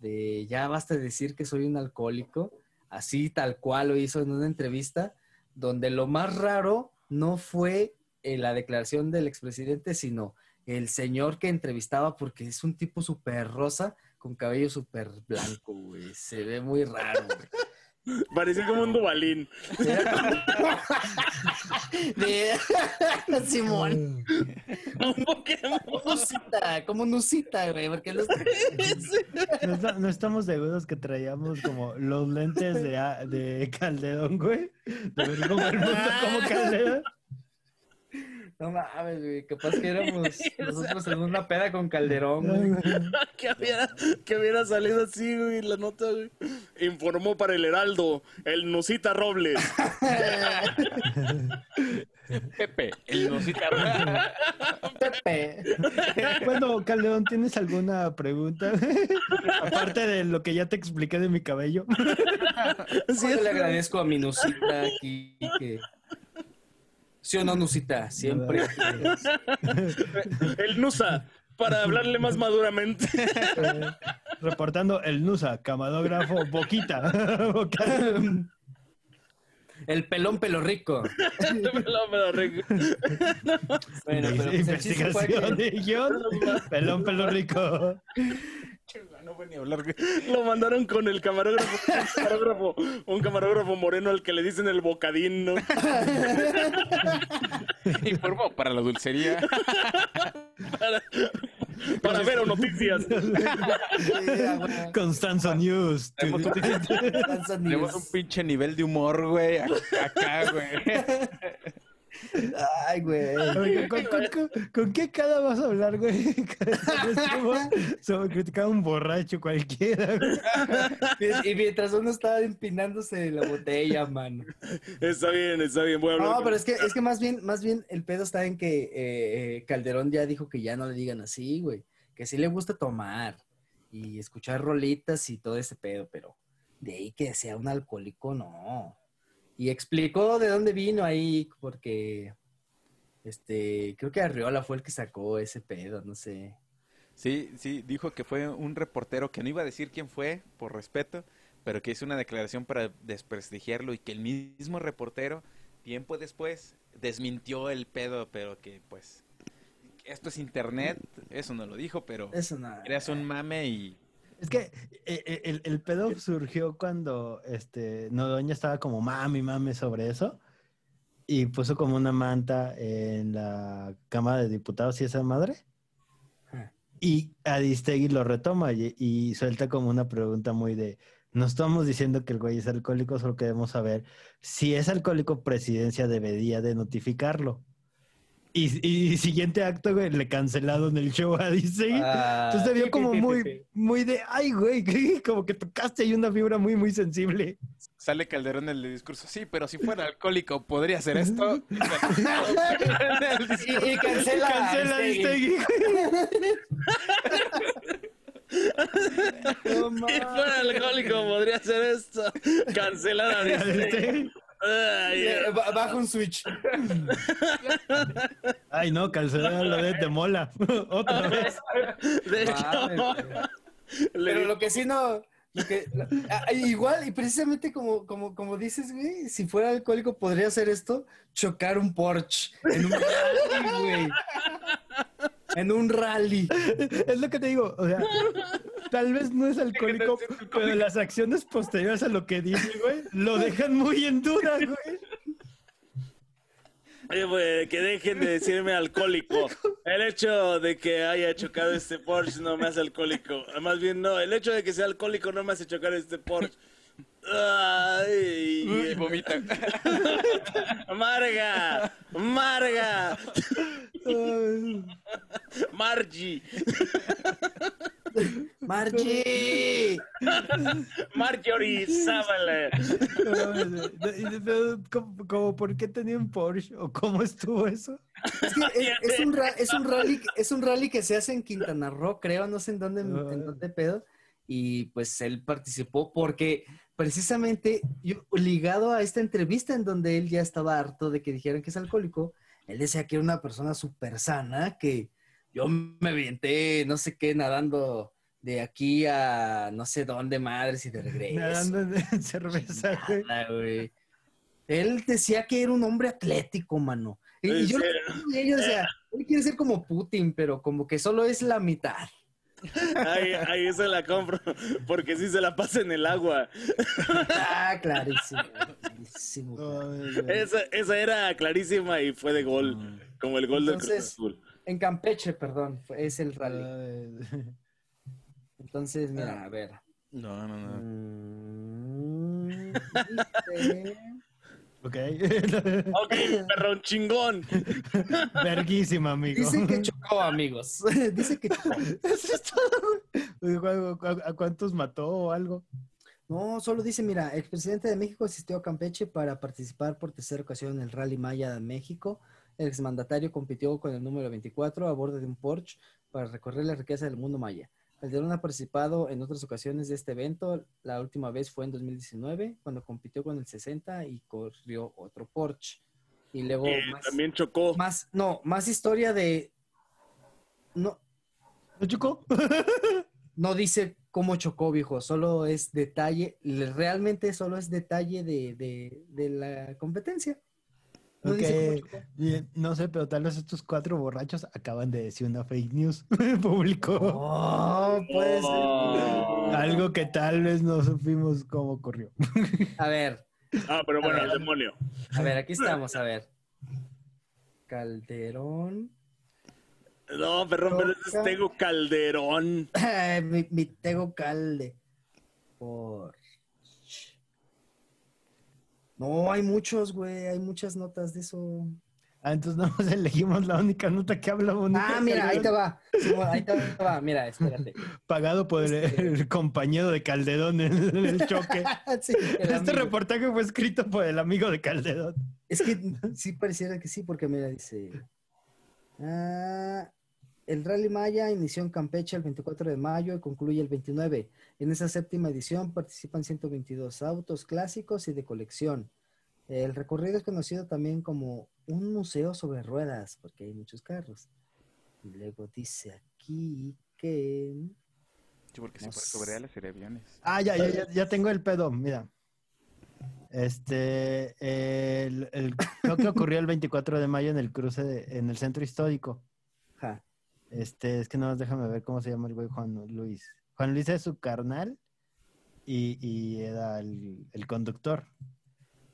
de ya basta de decir que soy un alcohólico, así tal cual lo hizo en una entrevista, donde lo más raro no fue eh, la declaración del expresidente, sino el señor que entrevistaba, porque es un tipo súper rosa, con cabello súper blanco, güey. Se ve muy raro, güey. Parecía como un dubalín. De... Simón. Un Pokémon. Como Nusita, güey, porque los... No, esta- no estamos seguros que traíamos como los lentes de, Calderón, güey. De ver como el mundo como Calderón. No mames, güey, capaz que éramos nosotros en una peda con Calderón, güey. que, hubiera, que hubiera salido así, güey, la nota, güey. Informó para el Heraldo, el Nusita Robles. Pepe, el Nusita. Pepe. Bueno, Calderón, ¿tienes alguna pregunta? Aparte de lo que ya te expliqué de mi cabello. Sí, yo le agradezco a mi Nusita aquí que... ¿Sí o no, Nusita? Siempre. El Nusa, para hablarle más maduramente. Eh, reportando el NUSA, camadógrafo Boquita. El pelón pelo rico. No, pero re- Bueno, pero pues el Investigación de guion. Pelón, pelo rico. No voy ni a hablar. Lo mandaron con el camarógrafo, un camarógrafo, un camarógrafo moreno al que le dicen el bocadín, ¿no? Informó para la dulcería. Para, para ver o noticias. Constanzo News. Tenemos un, tenemos un pinche nivel de humor, güey. Acá, güey. Ay, güey. Oye, ¿Con, con- con- con qué cara vas a hablar, güey? Sobre- criticar a un borracho cualquiera, güey. Y mientras uno estaba empinándose la botella, mano. Está bien, está bien, voy a hablar. No, pero es que, es que más bien, más bien el pedo está en que eh, eh, Calderón ya dijo que ya no le digan así, güey. Que sí le gusta tomar y escuchar rolitas y todo ese pedo, pero de ahí que sea un alcohólico, no. Y explicó de dónde vino ahí, porque este, creo que Arriola fue el que sacó ese pedo, no sé. Sí, sí, dijo que fue un reportero que no iba a decir quién fue, por respeto, pero que hizo una declaración para desprestigiarlo y que el mismo reportero, tiempo después, desmintió el pedo, pero que pues esto es internet, eso no lo dijo, pero Eso no. eras un mame y Es que eh, eh, el, el pedo surgió cuando este Nodoña estaba como mami, mami sobre eso. Y puso como una manta en la Cámara de Diputados y esa madre. Ah. Y Aristegui lo retoma y, y suelta como una pregunta muy de, no estamos diciendo que el güey es alcohólico, solo queremos saber si es alcohólico, presidencia debería de notificarlo. Y, y siguiente acto, güey, le cancelaron el show a Aristegui. Ah, Entonces se vio como muy, muy de, ay, güey, como que tocaste ahí una fibra muy, muy sensible. Sale Calderón en el discurso. Sí, pero si fuera alcohólico podría hacer esto. Y, y cancela. Cancela Aristegui. Aristegui. No Si fuera alcohólico podría hacer esto. Cancelar a Aristegui. Ay, Eh, ba- Baja un switch. Ay, no, cancelar lo de te mola. Otra vez. de hecho, Pero lo que sí no. Lo que- lo- ah, igual, y precisamente como, como, como dices, güey, si fuera alcohólico podría hacer esto, chocar un Porsche en un rally, güey. En un rally. Es lo que te digo, o sea, tal vez no es alcohólico, pero las acciones posteriores a lo que dice, güey, lo dejan muy en duda, güey. Oye, pues, que dejen de decirme alcohólico. El hecho de que haya chocado este Porsche no me hace alcohólico. Más bien, no. El hecho de que sea alcohólico no me hace chocar este Porsche. y Ay, vomita. Marga, Marga, Ay, Margie, ¡Margie! Marjorie pero, ¿cómo- cómo por qué tenía un Porsche? ¿O cómo estuvo eso? Es, que es, es un ra- es un rally, es un rally que se hace en Quintana Roo, creo, no sé en dónde, en dónde pedo. Y pues él participó porque precisamente yo, ligado a esta entrevista en donde él ya estaba harto de que dijeran que es alcohólico, él decía que era una persona súper sana, que yo me aventé, no sé qué, nadando de aquí a no sé dónde, madres, y de regreso. Nadando en cerveza, güey. Nada, güey. Él decía que era un hombre atlético, mano. Y, y yo, y yo decía, él quiere ser como Putin, pero como que solo es la mitad. Ahí, ahí se la compro, porque sí se la pasa en el agua. Ah, clarísimo. clarísimo, Ay. Esa, esa era clarísima y fue de gol, como el gol del Cruz Entonces- Azul. En Campeche, perdón, es el rally. Ay, Entonces, mira, a ver. No, no, no. Mm, dice- Ok. Ok, perrón chingón. Verguísima, amigo. Dice que chocó, amigos. Dice que chocó. Eso es todo. ¿A, a- a cuántos mató o algo? No, solo dice, mira, el presidente de México asistió a Campeche para participar por tercera ocasión en el Rally Maya de México. El exmandatario compitió con el número 24 a bordo de un Porsche para recorrer la riqueza del mundo maya. Calderón ha participado en otras ocasiones de este evento. La última vez fue en 2019, cuando compitió con el 60 y corrió otro Porsche. Y luego Eh, más, también chocó. más, no, más historia de... No, ¿No chocó? no dice cómo chocó, viejo. Solo es detalle, le- realmente solo es detalle de, de, de la competencia. No Ok, dice no sé, pero tal vez estos cuatro borrachos acaban de decir una fake news público. Oh, puede ser. Oh. Algo que tal vez no supimos cómo ocurrió. A ver, Ah, pero bueno, ver. el demonio. a ver, aquí estamos, a ver. Calderón. No, perrón, pero ese es. Tego Calderón. mi, mi Tego Calde. Por. No, hay muchos, güey. Hay muchas notas de eso. Ah, entonces nada más elegimos la única nota que habla bonito. Ah, mira, ahí te va. Ahí te va. Mira, espérate. Pagado por el, Este- el compañero de Calderón en el, en el choque. Sí, el Este amigo. reportaje fue escrito por el amigo de Calderón. Es que sí pareciera que sí, porque mira, dice. ah, el Rally Maya inició en Campeche el 24 de mayo y concluye el 29. En esa séptima edición participan 122 autos clásicos y de colección. El recorrido es conocido también como un museo sobre ruedas, porque hay muchos carros. Y luego dice aquí que. Sí, porque si No fuera sé. sobre alas sería aviones. Ah, ya, ya, ya, ya tengo el pedo, mira. Este, el, el- creo que ocurrió el 24 de mayo en el cruce, de- en el centro histórico. Ja, Este, es que no, déjame ver cómo se llama el güey Juan Luis. Juan Luis es su carnal y, era el, conductor.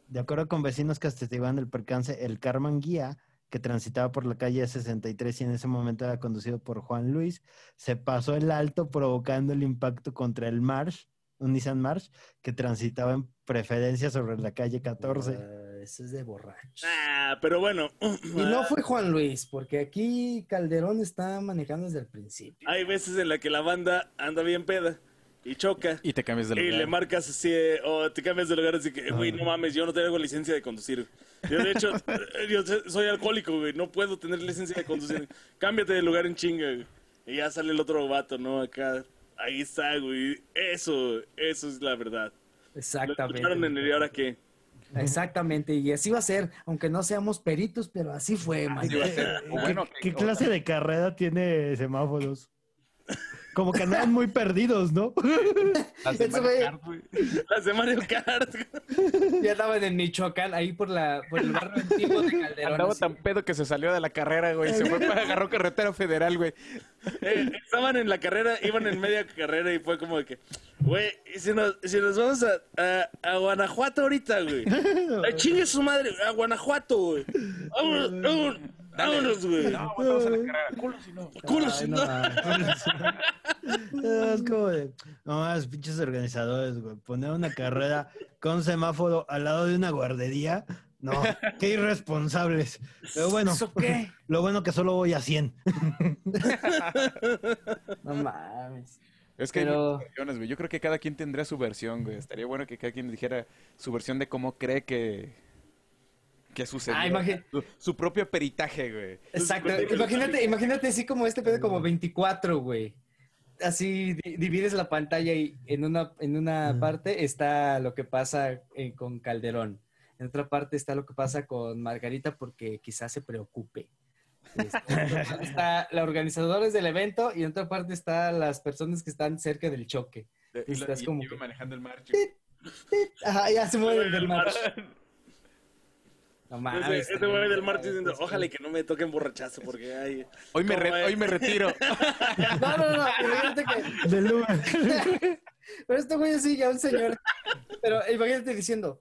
De acuerdo con vecinos que atestiguan el percance, el Carman Guía, que transitaba por la calle 63 y en ese momento era conducido por Juan Luis, se pasó el alto provocando el impacto contra el March, un Nissan March, que transitaba en preferencia sobre la calle 14. ah, eso es de borracho. Ah, pero bueno. Y no fue Juan Luis, porque aquí Calderón está manejando desde el principio. Hay veces en la que la banda anda bien peda y choca. Y te cambias de Y lugar. le marcas así, eh, o te cambias de lugar así que, güey, Ah. no mames, yo no tengo licencia de conducir. Yo, de hecho, yo soy alcohólico, güey, no puedo tener licencia de conducir. Cámbiate de lugar en chinga, güey. Y ya sale el otro vato, ¿no? Acá, ahí está, güey. Eso, eso es la verdad. Lo escucharon en el y ahora qué. Exactamente, y así va a ser, aunque no seamos peritos, pero así fue, man. Así va a ser. O ¿Qué, bueno, qué que- clase de carrera tiene semáforos? Como que andaban muy perdidos, ¿no? las de Mario Kart, güey. Las de Mario Kart. Ya andaban en Michoacán, ahí por la por el barrio antiguo de Calderón. Andaba así. tan pedo que se salió de la carrera, güey. Se fue para agarró carretera federal, güey. Eh, estaban en la carrera, iban en media carrera y fue como de que, güey, ¿y si nos, si nos vamos a, a, a Guanajuato ahorita, güey. Ay, chingue su madre, a Guanajuato, güey. Vámonos, vámonos, vámonos, güey. No, la carrera. Culo si no. Culo, si no no. Es como de, no más, pinches organizadores, güey. Poner una carrera con un semáforo al lado de una guardería. No, qué irresponsables. Pero bueno, ¿Eso qué? lo bueno que solo voy a 100. No mames. Es que hay Pero- muchas versiones, güey. Yo creo que cada quien tendría su versión, güey. Estaría bueno que cada quien dijera su versión de cómo cree que, que sucedió. Ah, imagi- su, su propio peritaje, güey. Exacto. Imagínate, imagínate así como este pedo como 24, güey. Así di- divides la pantalla y en una, en una Mm. parte está lo que pasa eh, con Calderón. En otra parte está lo que pasa con Margarita porque quizás se preocupe. Este, en otra parte está los organizadores del evento y en otra parte están las personas que están cerca del choque. Y, Estás y- como que- manejando el marcho. Ajá, ya se mueven del mar. No Ese, mames. ese güey del martes diciendo, ojalá que no me toquen borrachazo porque hay... Hoy me, hoy me retiro. No, no, no. Imagínate que Del Uber. Pero este güey así, ya un señor. Pero imagínate diciendo,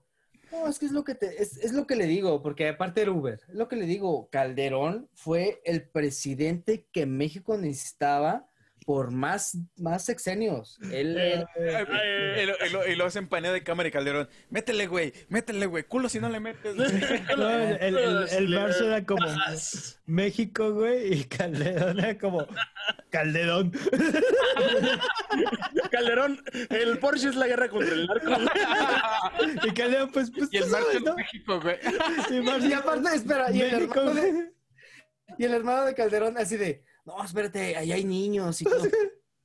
no, es que es lo que te, es, es lo que le digo, porque aparte era Uber, es lo que le digo, Calderón fue el presidente que México necesitaba por más, más sexenios. Él Eh, y, lo, y lo- hacen paneo de cámara y Calderón. Métele, güey. Métele, güey. Culo si no le metes. güey". No, el, el, el, era como México, güey, y Calderón era como Calderón. Calderón, el Porsche es la guerra contra el narco. Y Calderón, pues, pues, y el de ¿no? México, güey. Y Y aparte, espera, y el, hermano de, güey. y el hermano de Calderón así de, no, espérate, ahí hay niños y todo.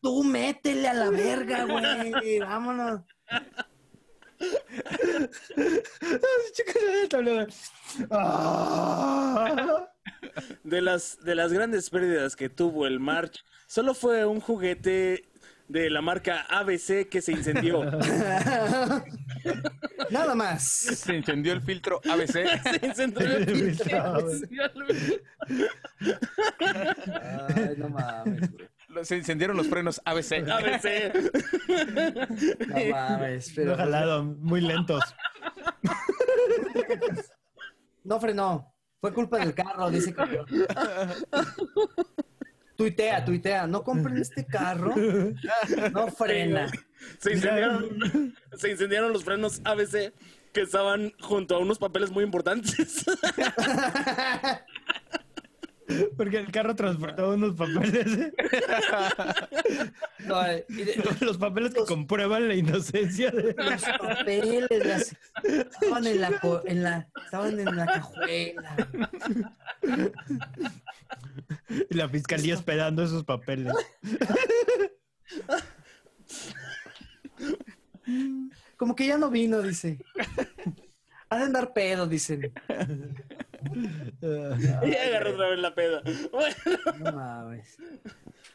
Tú métele a la verga, güey, vámonos. Ah. De las, de las grandes pérdidas que tuvo el March, solo fue un juguete de la marca ABC que se incendió. Nada más. Se incendió el filtro ABC. se incendió el filtro. Ay, no mames, güey. Se incendiaron los frenos ABC. ABC. No mames, pero Lo jalaron, muy lentos. no frenó. Fue culpa del carro, dice Calderón. Tuitea, tuitea. No compren este carro. No frena. Se incendiaron, se incendiaron los frenos ABC que estaban junto a unos papeles muy importantes. Porque el carro transportaba unos papeles. No, eh, y de- Los papeles que comprueban la inocencia de... los papeles las- estaban en la, en la estaban en la cajuela. Y la fiscalía esperando esos papeles. Como que ya no vino, dice. Ha de andar pedo, dicen. Y agarró otra vez la peda. Bueno, No mames.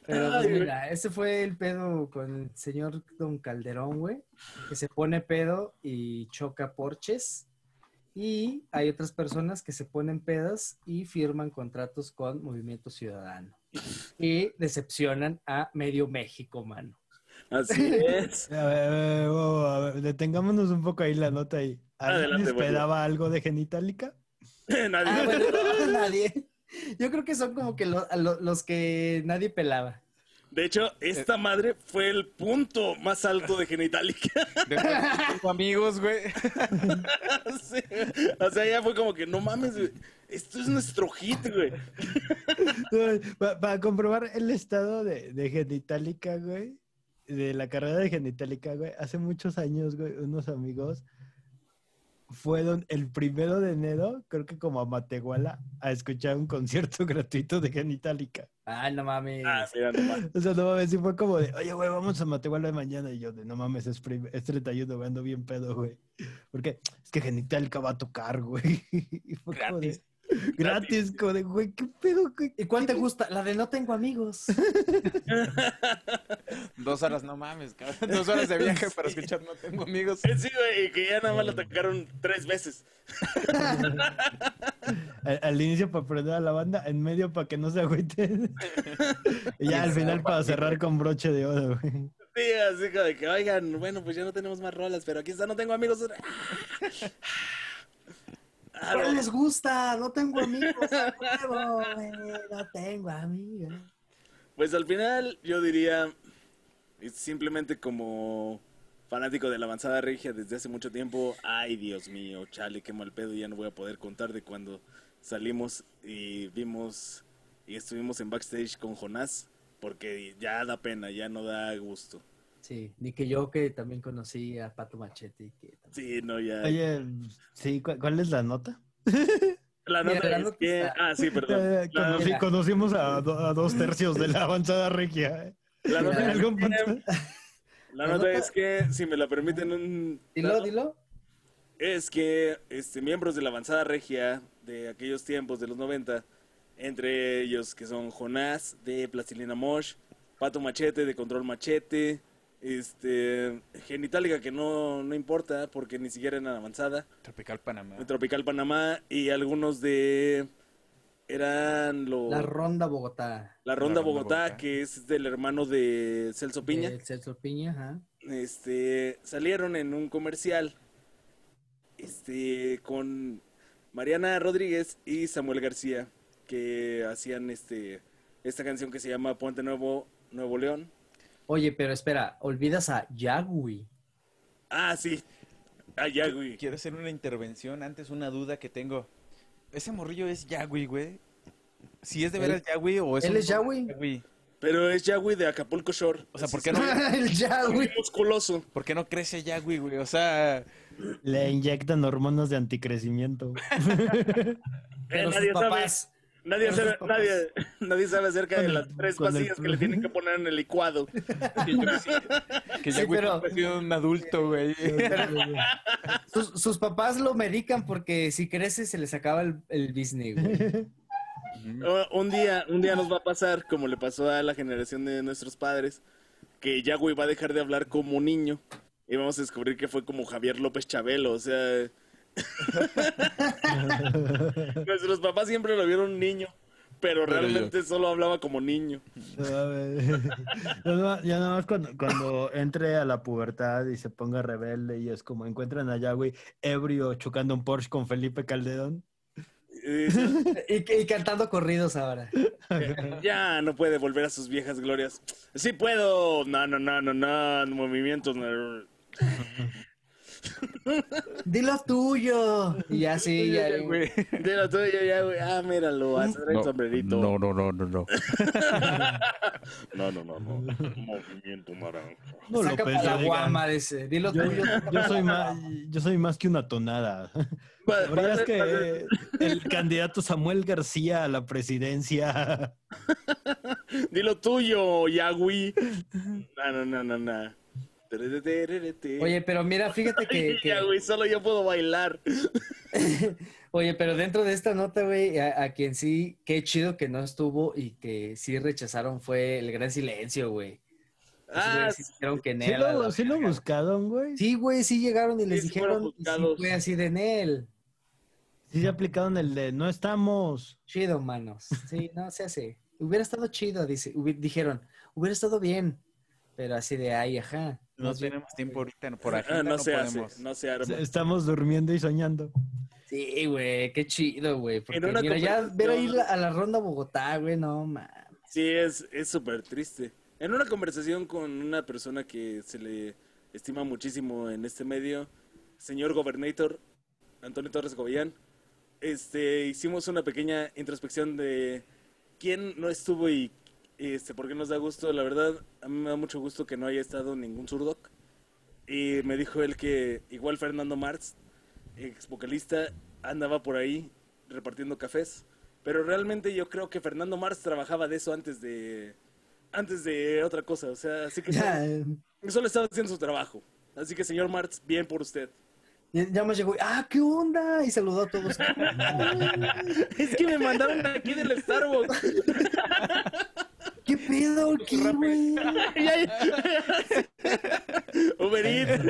Pero pues, mira, ese fue el pedo con el señor Don Calderón, güey, que se pone pedo y choca porches. Y hay otras personas que se ponen pedas y firman contratos con Movimiento Ciudadano. Y decepcionan a medio México, mano. Así es. A ver, a ver, wow, a ver, detengámonos un poco ahí la nota ahí. ¿Alguien Adelante, güey. esperaba algo de genitálica? Nadie. Ah, bueno, no, nadie. Yo creo que son como que lo- a lo- los que nadie pelaba. De hecho, esta madre fue el punto más alto de Genitalica. De amigos, güey. Sí. O sea, ya fue como que, no mames, güey. Esto es nuestro hit, güey. Pa- Para comprobar el estado de, de genitálica, güey, de la carrera de genitálica, güey, hace muchos años, güey, unos amigos fueron el primero de enero, creo que como a Matehuala, a escuchar un concierto gratuito de genitálica. Ay, no mames. Ah, mira nomás. O sea, no mames, sí fue como de, oye, güey, vamos a Matehuala de mañana. Y yo de, no mames, es, es 31, güey, ando bien pedo, güey. Porque es que Genitalica va a tocar, güey. Y fue como de, Gratis. de, güey, qué pedo, güey. ¿Y cuál te gusta? La de no tengo amigos. Dos horas, no mames, cabrón. Dos horas de viaje para escuchar No Tengo Amigos. Sí, güey, y que ya nada más la atacaron tres veces. Al, al inicio para aprender a la banda, en medio para que no se agüiten. y ya al final para cerrar con broche de oro, güey. Sí, así como de que, oigan, bueno, pues ya no tenemos más rolas, pero aquí está, no tengo amigos. Ah, ¿Cuál no. les gusta? No tengo amigos. No tengo amigos. Pues al final yo diría, simplemente como fanático de la avanzada regia desde hace mucho tiempo, ay Dios mío, chale, qué mal pedo, ya no voy a poder contar de cuando salimos y vimos y estuvimos en backstage con Jonás, porque ya da pena, ya no da gusto. Sí, ni que yo que también conocí a Pato Machete. Que también- Sí, no, ya. Oye, sí, ¿cu- ¿cuál es la nota? la mira, nota la es nota que... está- Ah, sí, perdón. Eh, La, conocí- mira. conocimos a, do- a dos tercios de la avanzada regia. ¿eh? la nota, mira, que, la La nota es que, si me la permiten un... Dilo, dilo. es que este, miembros de la avanzada regia de aquellos tiempos de los 90, entre ellos que son Jonás de Plastilina Mosh, Pato Machete de Control Machete, este, Genitalica que no, no importa porque ni siquiera eran avanzada, Tropical Panamá. Tropical Panamá y algunos de... Eran los... La Ronda Bogotá. La Ronda Ronda Bogotá, Bogotá. que es del hermano de Celso Piña. de Celso Piña, ajá. este, salieron en un comercial este, con Mariana Rodríguez y Samuel García, que hacían este, esta canción que se llama Puente Nuevo, Nuevo León. Oye, pero espera, olvidas a Yagui. Ah, sí. Ah, ya, güey. Quiero hacer una intervención. Antes, una duda que tengo. ¿Ese morrillo es Yagui, güey? ¿Si es de veras Yagui o es él un es. Yagüi? Pero es Yagüi de Acapulco Shore. O sea, ¿por qué no, el Yagui. musculoso. ¿por qué no crece Yagui, güey? O sea, Le inyectan hormonas de anticrecimiento. Eh, Pero sus nadie sabe, papás. Nadie, sabe, nadie, nadie sabe acerca de Con las tres el- pastillas que le tienen que poner en el licuado. que, que Sí, pero- ha sido un adulto, güey. Sus, sus papás lo medican porque si crece se les acaba el, el business, güey. Uh, Un día, un día nos va a pasar, como le pasó a la generación de nuestros padres, que Yagüey va a dejar de hablar como niño y vamos a descubrir que fue como Javier López Chabelo, o sea, nuestros papás siempre lo vieron niño, pero, Pero realmente solo hablaba como niño. Ya nada más cuando, cuando entre a la pubertad y se ponga rebelde y es como encuentran a Yahweh ebrio chocando un Porsche con Felipe Calderón. Y dice, Y, y cantando corridos ahora. ya no puede volver a sus viejas glorias. Sí puedo, no, no, no, no, no, movimientos. no. Dilo tuyo. Y ya sí, ya, güey. De lo tuyo ya, güey. Ah, míralo, a hacer el sombrerito. no, no, no, no, no. no, no, no. no. Movimiento naranja. No lo Saca pensé, para la guama ese. Dilo Yo, tuyo. yo soy más, yo soy más que una tonada. Va- va a ¿Sabías ser- va a que el candidato Samuel García a la presidencia Dilo tuyo, Yagüi. No, no, no, no, no. Oye, pero mira, fíjate que, solo yo puedo bailar. Oye, pero dentro de esta nota, güey, a, a quien sí, qué chido que no estuvo y que sí rechazaron fue el gran silencio, güey. Ah, sí dijeron que ¿Sí Nel. lo, sí lo buscaron, güey? Sí, güey, sí llegaron y les Sí, dijeron, y sí buscados. fue así de Nel. Sí se aplicaron el de no estamos. Chido, manos. Sí, no se hace. Hubiera estado chido, dice, hubi- dijeron, hubiera estado bien. Pero así de ay, ajá. No tenemos tiempo ahorita, por ah, agenda no, no, se podemos. hace, no se arma. Estamos durmiendo y soñando. Sí, güey, qué chido, güey. Porque una mira, ya ver ahí la- a la ronda Bogotá, güey, no mames. Sí, es es súper triste. En una conversación con una persona que se le estima muchísimo en este medio, señor Gobernator, Antonio Torres Gobellán, este, hicimos una pequeña introspección de quién no estuvo y este, por qué nos da gusto. La verdad, a mí me da mucho gusto que no haya estado ningún surdoc. Y me dijo él que igual Fernando Marx, ex vocalista, andaba por ahí repartiendo cafés. Pero realmente yo creo que Fernando Marx trabajaba de eso antes de antes de otra cosa. O sea, así que Ya, solo, solo estaba haciendo su trabajo. Así que, señor Marx, bien por usted. ya, me llegó, ah, ¿qué onda? Y saludó a todos. Es que me mandaron aquí del Starbucks. ¿Qué pedo? ¿Qué, güey? Uber Eats.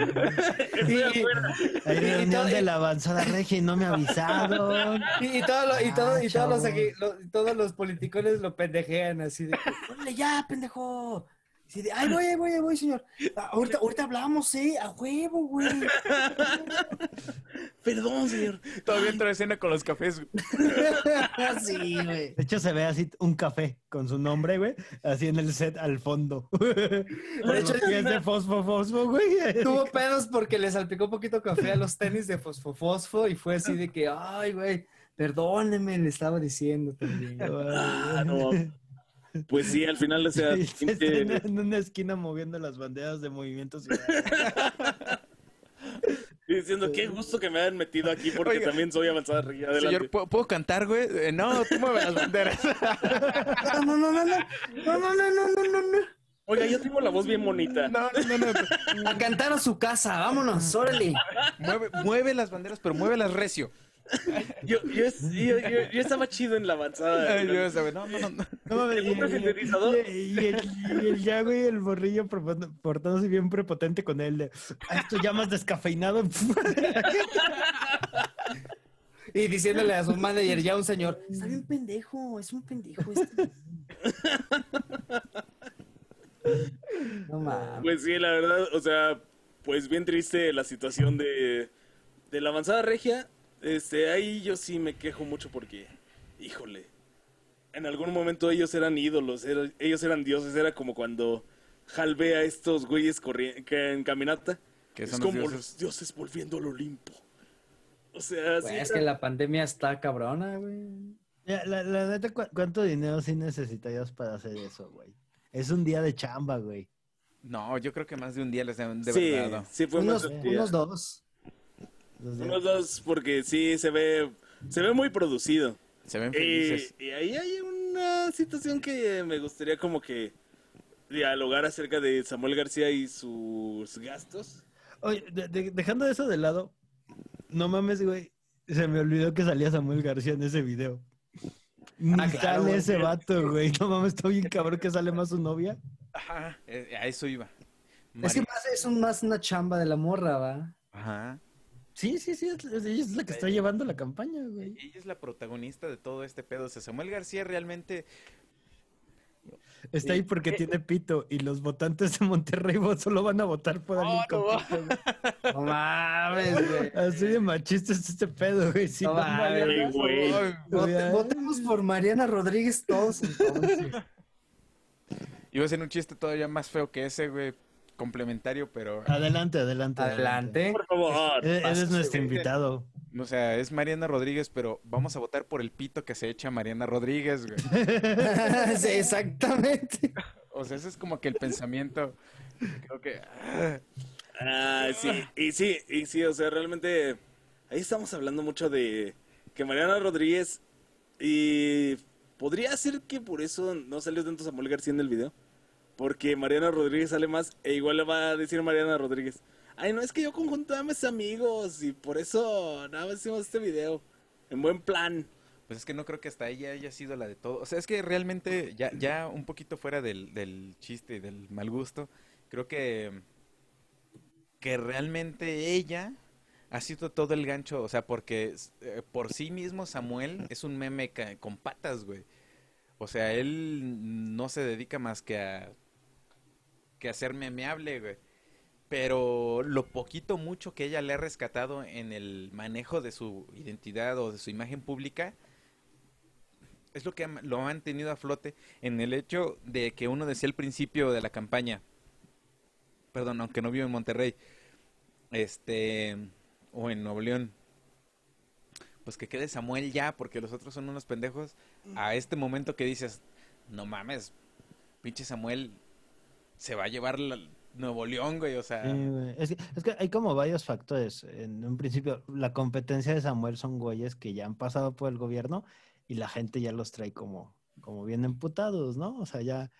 Hay reunión todo- de la avanzada regia y no me avisaron. Y, y, todo lo- y, todo- y Ah, todos, los, todos los politicones lo pendejean así de, ¡Órale ya, pendejo! De, ay, voy, ahí voy, ahí voy, señor. Ah, Ahorita, ahorita hablamos, ¿eh? A huevo, güey. Perdón, señor. Todavía entró escena con los cafés. sí, güey. De hecho, se ve así un café con su nombre, güey, así en el set al fondo. De hecho, es de fosfo, fosfo, güey. Tuvo pedos porque le salpicó un poquito café a los tenis de fosfo fosfo y fue así de que, ay, güey, perdóneme, le estaba diciendo también. Ah, no. Pues sí, al final, o sea, se está en una esquina moviendo las banderas de movimiento ciudadano. y diciendo qué gusto que me hayan metido aquí porque Oiga. también soy avanzada. Adelante. Señor, ¿puedo, puedo cantar, güey? Eh, no, tú mueve las banderas. No, no, no, no, no, no, no, no, no, no, no. Oiga, yo tengo la voz bien bonita. No, no, no, no. A cantar a su casa, vámonos, órale. Mueve, mueve las banderas, pero muévelas recio. Yo, yo, yo, yo- yo estaba chido en la avanzada. No, no, no. No mames, ¿El y, el, ya, güey, el borrillo portándose bien prepotente con él de, "Ah, esto ya más descafeinado. Y diciéndole a su manager, ya un señor, está bien pendejo, es un pendejo este. No mames. Pues sí, la verdad, o sea, pues bien triste la situación de, de la avanzada regia. Este, ahí yo sí me quejo mucho porque, híjole, en algún momento ellos eran ídolos, era- ellos eran dioses, era como cuando Hal ve a estos güeyes que en caminata. Que es como dioses. los dioses volviendo al Olimpo. O sea, sí, es que la pandemia está cabrona, güey. La, la neta, ¿cu- ¿cuánto dinero sí necesitarías para hacer eso, güey? Es un día de chamba, güey. No, yo creo que más de un día les deben de sí, verdad. sí fue más Unos, de un día. unos dos. Unos dos, porque sí se ve, se ve muy producido. Se ven Y, felices. y ahí hay una situación que me gustaría como que dialogar acerca de Samuel García y sus gastos. Oye, de- de- dejando eso de lado, no mames, güey. Se me olvidó que salía Samuel García en ese video. Ni Ah, claro, sale güey. ese vato, güey. No mames, está bien cabrón que sale más su novia. Ajá, eh, a eso iba. Es que más es un, más una chamba de la morra, ¿va? Ajá. Sí, sí, sí, es, es- ella es la que está llevando la campaña, güey. Ella es la protagonista de todo este pedo. O sea, Samuel García realmente Está ahí porque tiene pito y los votantes de Monterrey solo van a votar por alguien no, con no. pito, güey. No mames, güey. Así de machista es este pedo, güey. Si No mames, Güey. votemos por Mariana Rodríguez todos entonces. Iba a ser un chiste todavía más feo que ese, güey. Complementario, pero... Adelante, adelante. Adelante. Por favor. Eres, eres nuestro invitado. O sea, es Mariana Rodríguez, pero vamos a votar por el pito que se echa Mariana Rodríguez, güey. sí, exactamente. O sea, ese es como que el pensamiento. Creo que. ah, Ah, sí, y sí, y sí, o sea, realmente ahí estamos hablando mucho de que Mariana Rodríguez y podría ser que por eso no salió tanto Samuel García en el video, porque Mariana Rodríguez sale más e igual le va a decir Mariana Rodríguez, ay, no es que yo conjuntaba a mis amigos y por eso nada más hicimos este video, en buen plan. Pues es que no creo que hasta ella haya sido la de todo. O sea, es que realmente, ya, ya un poquito fuera del, del chiste y del mal gusto, creo que. Que realmente ella ha sido todo el gancho. O sea, porque eh, por sí mismo Samuel es un meme con patas, güey. O sea, él no se dedica más que a. que a ser memeable, güey. Pero lo poquito mucho que ella le ha rescatado en el manejo de su identidad o de su imagen pública es lo que lo ha mantenido a flote en el hecho de que uno decía al principio de la campaña, perdón, aunque no vivo en Monterrey, este, o en Nuevo León, pues que quede Samuel ya, porque los otros son unos pendejos, a este momento que dices, no mames, pinche Samuel se va a llevar la- Nuevo León, güey, o sea... Sí, güey. es, que, es que hay como varios factores. En un principio, la competencia de Samuel son güeyes que ya han pasado por el gobierno y la gente ya los trae como, como bien emputados, ¿no? O sea, ya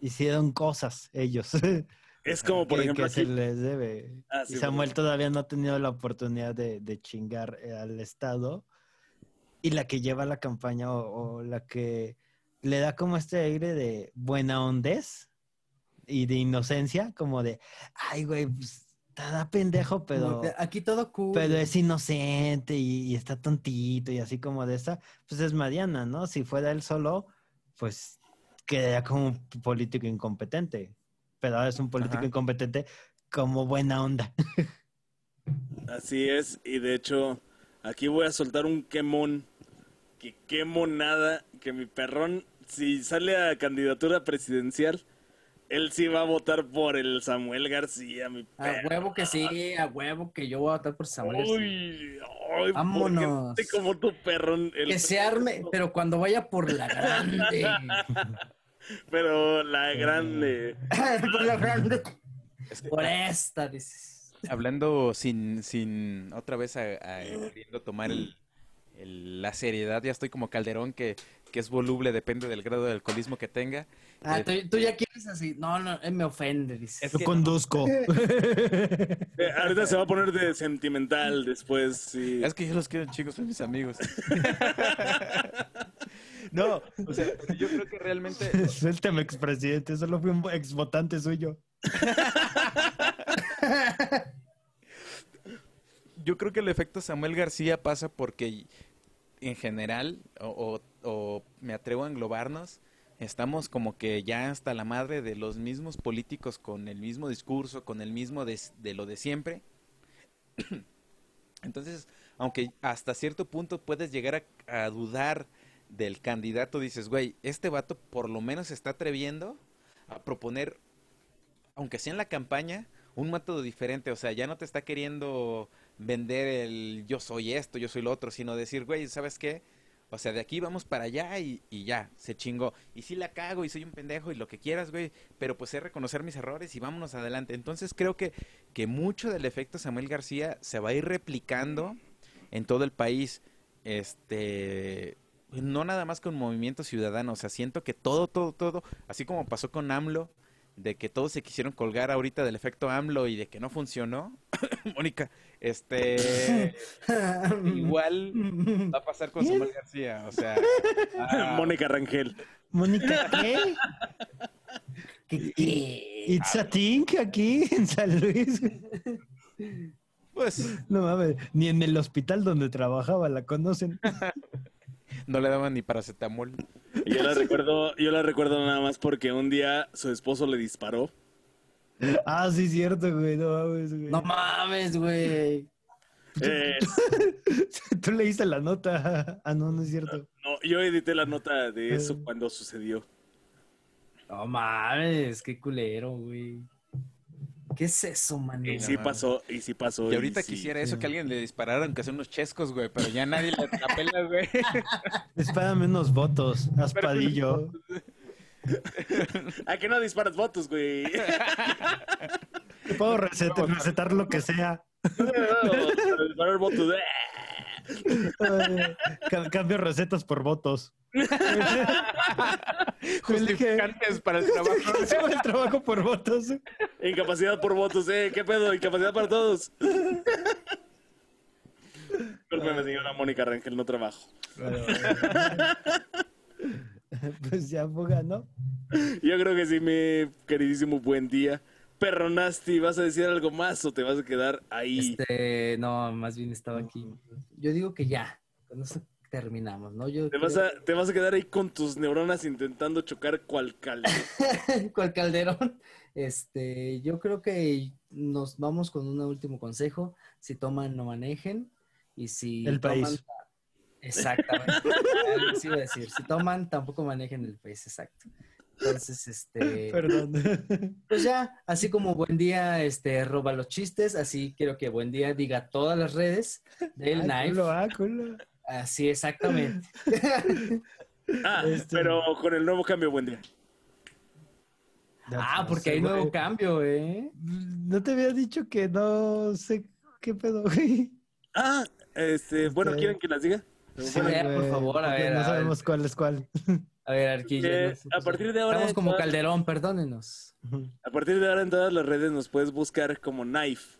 hicieron cosas ellos. Es como, por que, ejemplo, que se les debe. Ah, y Samuel bueno. todavía no ha tenido la oportunidad de, de chingar eh, al Estado. Y la que lleva la campaña o, o la que le da como este aire de buena hondez y de inocencia, como de, ay, güey, pues, está pendejo, pero, Aquí todo cool. pero es inocente y, y está tontito y así como de esa, pues es Mariana, ¿no? Si fuera él solo, pues quedaría como un político incompetente. Pero ahora es un político Ajá. incompetente como buena onda. Así es, y de hecho, aquí voy a soltar un quemón. Que quemo nada, que mi perrón, si sale a candidatura presidencial, él sí va a votar por el Samuel García, mi A perro. huevo que sí, a huevo que yo voy a votar por Samuel. García. Uy, ay, Vámonos. ¿por qué gente como tu perrón. el- Que se arme, pero cuando vaya por la grande. Pero la grande. por la grande. Es que- Por esta, dices. hablando sin, sin otra vez a, a- queriendo tomar el, el- la seriedad, ya estoy como Calderón que, que es voluble, depende del grado de alcoholismo que tenga. Ah, Eh, tú, tú ya quieres así. No, no, él me ofende, dices. Yo conduzco. Eh, ahorita se va a poner de sentimental después, sí. Es que yo los quiero chicos, son mis amigos. no, o sea, yo creo que realmente Suéltame, expresidente. Solo fui un exvotante suyo. yo creo que el efecto Samuel García pasa porque en general, o, o- o me atrevo a englobarnos, estamos como que ya hasta la madre de los mismos políticos con el mismo discurso, con el mismo de, de lo de siempre. Entonces, aunque hasta cierto punto puedes llegar a, a dudar del candidato, dices, güey, este vato por lo menos está atreviendo a proponer, aunque sea en la campaña, un método diferente. O sea, ya no te está queriendo vender el yo soy esto, yo soy lo otro, sino decir, güey, ¿sabes qué? O sea, de aquí vamos para allá y, ya, se chingó. Y sí la cago y soy un pendejo y lo que quieras, güey, pero pues sé reconocer mis errores y vámonos adelante. Entonces creo que, que mucho del efecto Samuel García se va a ir replicando en todo el país. Este, no nada más con Movimiento Ciudadano, o sea, siento que todo, todo, todo, así como pasó con AMLO, de que todos se quisieron colgar ahorita del efecto AMLO y de que no funcionó, Mónica, este, igual va a pasar con Samuel García, o sea, ah, Mónica Rangel. Mónica, ¿qué? ¿Qué, qué? It's a thing aquí en San Luis. pues No mames, ni en el hospital donde trabajaba la conocen. no le daban ni paracetamol. Yo la recuerdo, yo la recuerdo nada más porque un día su esposo le disparó. Ah, sí, cierto, güey. No mames, güey. No mames, güey. Eh, Tú leíste la nota. Ah, no, no es cierto. no, yo edité la nota de eso cuando sucedió. No mames, qué culero, güey. ¿Qué es eso, mano? Y sí no. pasó, y sí pasó. Y ahorita sí. quisiera eso que alguien le disparara, aunque sea unos chescos, güey, pero ya nadie le la pela, güey. Dispárame unos votos, aspadillo. ¿A que no disparas votos, güey? Te puedo recetar, recetar lo que sea. Para disparar votos. Cambio recetas por votos. Justificantes para el trabajo. el trabajo por votos. Incapacidad por votos, ¿eh? ¿Qué pedo? Incapacidad para todos. Discúlpeme, señora Mónica Rangel, no trabajo. Pues ya fuga, ¿no? Yo creo que sí, mi queridísimo buen día. Perro Nasty, ¿vas a decir algo más o te vas a quedar ahí? Este, no, más bien estaba aquí. Yo digo que ya, con eso terminamos, ¿no? Yo ¿Te vas, a, te vas a quedar ahí con tus neuronas intentando chocar cual caldo. ¿Cuál Calderón? Este, yo creo que nos vamos con un último consejo. Si toman, no manejen. Y si El toman- país. Exactamente. Iba a decir. Si toman, tampoco manejen el país, exacto. Entonces, este, Perdón. pues ya, así como buen día, este, roba los chistes, así quiero que buen día diga todas las redes del Ah, Knife. culo, ah, culo. Así exactamente. Ah, Este- pero con el nuevo cambio, buen día. Ah, porque hay nuevo cambio, ¿eh? No te había dicho que no sé qué pedo, güey. Ah, este, bueno, ¿quieren que las diga? Sí, Bueno, por favor, a ver, No a ver. sabemos cuál es cuál. A ver. Eh, no sé, a partir de ahora, Estamos como todas- Calderón, perdónenos. a partir de ahora en todas las redes nos puedes buscar como Knife.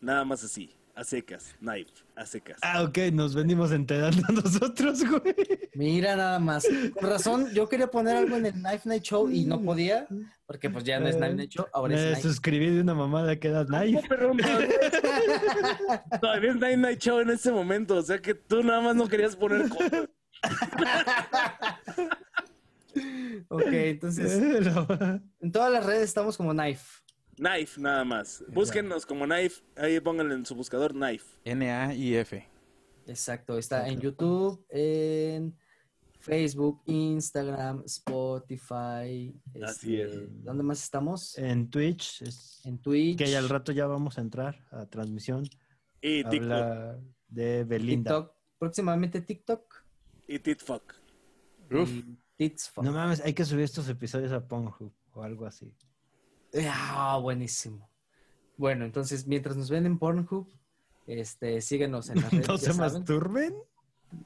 Nada más así, a secas, Knife, a secas. Ah, ok, nos venimos enterando nosotros, güey. Mira nada más. Con razón, yo quería poner algo en el Knife Night Show y no podía, porque pues ya no es Knife Night Show, ahora Me es Knife. suscribí de una mamada que era Knife. No, pero todavía, todavía es Night Night Show en este momento, o sea que tú nada más no querías poner cosas. Ok, entonces, en todas las redes estamos como Knife. Knife, nada más. Búsquenos como Knife, ahí pónganle en su buscador Knife. N-A-I-F. Exacto, está en YouTube, en Facebook, Instagram, Spotify. Así este, es. ¿Dónde más estamos? En Twitch, es- En Twitch. que ya al rato ya vamos a entrar a transmisión. Y TikTok. Habla de Belinda. TikTok. Próximamente TikTok. Y TitFuck. Uf. y No mames, hay que subir estos episodios a Pornhub o algo así. Ah, buenísimo. Bueno, entonces, mientras nos ven en Pornhub, este, síguenos en las redes. ¿No se saben. masturben?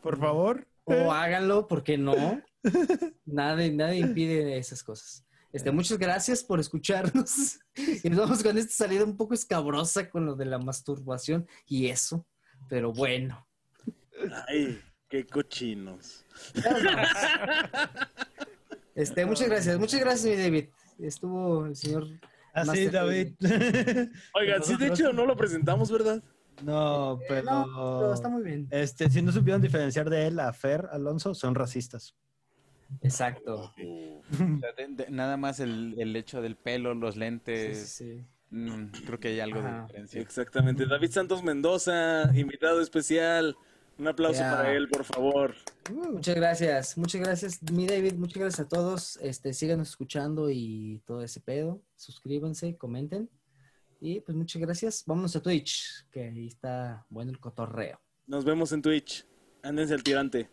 Por favor. O háganlo, porque no. Nadie, nadie impide esas cosas. Este, muchas gracias por escucharnos. Y nos vamos con esta salida un poco escabrosa con lo de la masturbación y eso. Pero bueno. Ay, qué cochinos. Este, muchas gracias. Muchas gracias, mi David. Estuvo el señor. Así, Master David. Oigan, sí, de hecho no lo presentamos, ¿verdad? no, pero... No, pero está muy bien. Este, si no supieron diferenciar de él a Fer Alonso, son racistas. Exacto. Nada más el, el hecho del pelo, los lentes. sí, sí. mm, creo que hay algo de diferencia. Exactamente. David Santos Mendoza, invitado especial. Un aplauso para él, por favor. Muchas gracias, muchas gracias, mi David, muchas gracias a todos. Este, síganos escuchando y todo ese pedo. Suscríbanse, comenten. Y pues muchas gracias. Vámonos a Twitch, que ahí está bueno el cotorreo. Nos vemos en Twitch. Ándense al tirante.